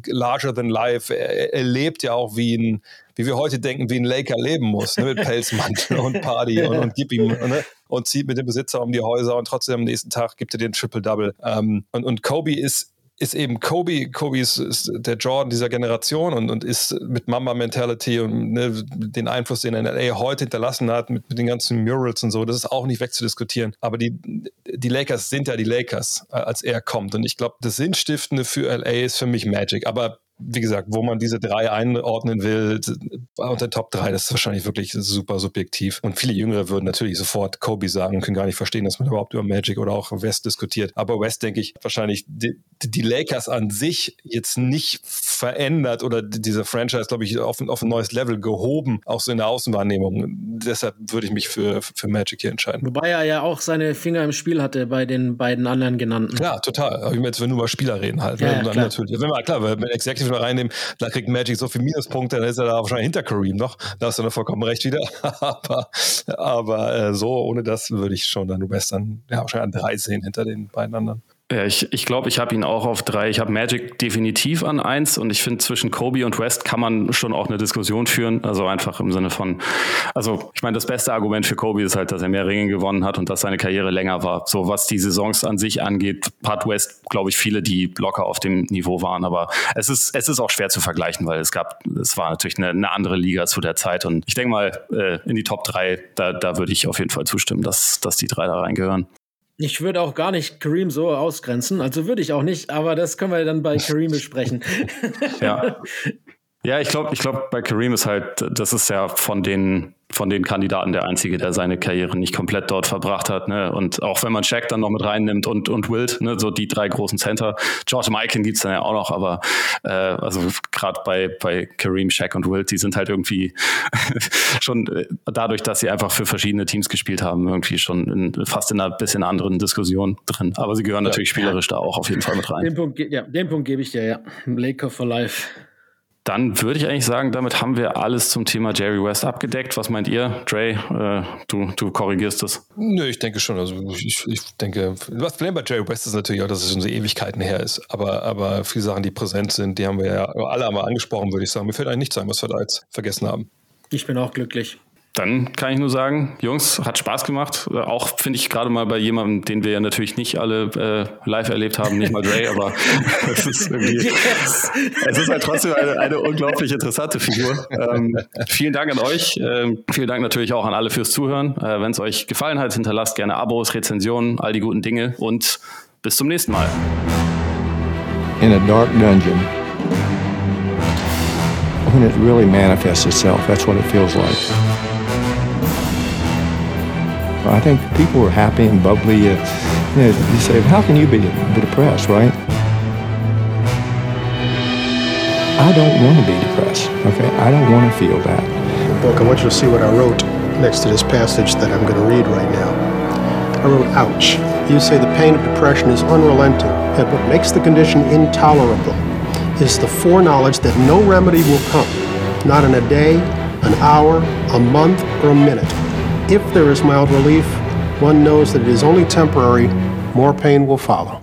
larger than life, er, er lebt ja auch wie ein, wie wir heute denken, wie ein Laker leben muss, ne, mit Pelzmantel und Party und, und gib ihm, ne, und zieht mit dem Besitzer um die Häuser und trotzdem am nächsten Tag gibt er den Triple-Double. Ähm, und, und Kobe ist ist eben Kobe. Kobe ist, ist, der Jordan dieser Generation und, und ist mit Mamba-Mentality und ne, den Einfluss, den er in LA heute hinterlassen hat, mit, mit, den ganzen Murals und so, das ist auch nicht wegzudiskutieren. Aber die, die Lakers sind ja die Lakers, äh, als er kommt. Und ich glaube, das Sinnstiftende für LA ist für mich Magic. Aber wie gesagt, wo man diese drei einordnen will, unter Top 3, das ist wahrscheinlich wirklich super subjektiv. Und viele Jüngere würden natürlich sofort Kobe sagen und können gar nicht verstehen, dass man überhaupt über Magic oder auch West diskutiert. Aber West, denke ich, wahrscheinlich die, die Lakers an sich jetzt nicht verändert oder diese Franchise, glaube ich, auf, auf ein neues Level gehoben, auch so in der Außenwahrnehmung. Deshalb würde ich mich für, für Magic hier entscheiden. Wobei er ja auch seine Finger im Spiel hatte bei den beiden anderen genannten. Klar, total. Aber jetzt, wenn wir nur über Spieler reden halt. Ja, ne? ja, klar. Natürlich. Wenn wir, klar, wenn wir Executive Defensive reinnehmen, da kriegt Magic so viele Minuspunkte, dann ist er da wahrscheinlich hinter Kareem noch. Da hast du dann vollkommen recht wieder. aber aber äh, so, ohne das würde ich schon dann West dann ja, wahrscheinlich an drei sehen hinter den beiden anderen. Ja, ich ich, glaube, ich habe ihn auch auf drei. Ich habe Magic definitiv an eins und ich finde, zwischen Kobe und West kann man schon auch eine Diskussion führen. Also einfach im Sinne von, also ich meine, das beste Argument für Kobe ist halt, dass er mehr Ringe gewonnen hat und dass seine Karriere länger war. So was die Saisons an sich angeht, hat West, glaube ich, viele, die locker auf dem Niveau waren. Aber es ist, es ist auch schwer zu vergleichen, weil es gab, es war natürlich eine, eine andere Liga zu der Zeit. Und ich denke mal, äh, in die Top drei, da, da würde ich auf jeden Fall zustimmen, dass, dass die drei da reingehören. Ich würde auch gar nicht Kareem so ausgrenzen, also würde ich auch nicht, aber das können wir dann bei Kareem besprechen. ja. Ja, ich glaube, ich glaube, bei Kareem ist halt, das ist ja von den von den Kandidaten der einzige, der seine Karriere nicht komplett dort verbracht hat. Ne? Und auch wenn man Shaq dann noch mit reinnimmt und, und Wild, ne? so die drei großen Center. George Mikan gibt's dann ja auch noch, aber äh, also gerade bei, bei Kareem, Shaq und Wild, die sind halt irgendwie schon äh, dadurch, dass sie einfach für verschiedene Teams gespielt haben, irgendwie schon in, fast in einer bisschen anderen Diskussion drin. Aber sie gehören ja. natürlich spielerisch da auch auf jeden Fall mit rein. Den Punkt, ja, den Punkt gebe ich dir, ja. Laker for Life. Dann würde ich eigentlich sagen, damit haben wir alles zum Thema Jerry West abgedeckt. Was meint ihr, Dre? Äh, du, du korrigierst es. Nö, ich denke schon. Also ich, ich denke, das Problem bei Jerry West ist natürlich auch, dass es schon so Ewigkeiten her ist. Aber, aber viele Sachen, die präsent sind, die haben wir ja alle einmal angesprochen, würde ich sagen. Mir fällt eigentlich nichts ein, was wir da jetzt vergessen haben. Ich bin auch glücklich dann kann ich nur sagen, Jungs, hat Spaß gemacht. Auch finde ich gerade mal bei jemandem, den wir ja natürlich nicht alle äh, live erlebt haben, nicht mal Dre, aber es ist irgendwie, yes. es ist halt trotzdem eine, eine unglaublich interessante Figur. Ähm, vielen Dank an euch. Ähm, vielen Dank natürlich auch an alle fürs Zuhören. Äh, Wenn es euch gefallen hat, hinterlasst gerne Abos, Rezensionen, all die guten Dinge und bis zum nächsten Mal. In a dark dungeon. When it really manifests itself, that's what it feels like. I think people are happy and bubbly. Uh, you, know, you say, how can you be, be depressed, right? I don't want to be depressed, okay? I don't want to feel that. Book, I want you to see what I wrote next to this passage that I'm going to read right now. I wrote, ouch. You say the pain of depression is unrelenting, and what makes the condition intolerable is the foreknowledge that no remedy will come, not in a day, an hour, a month, or a minute if there is mild relief, one knows that it is only temporary, more pain will follow.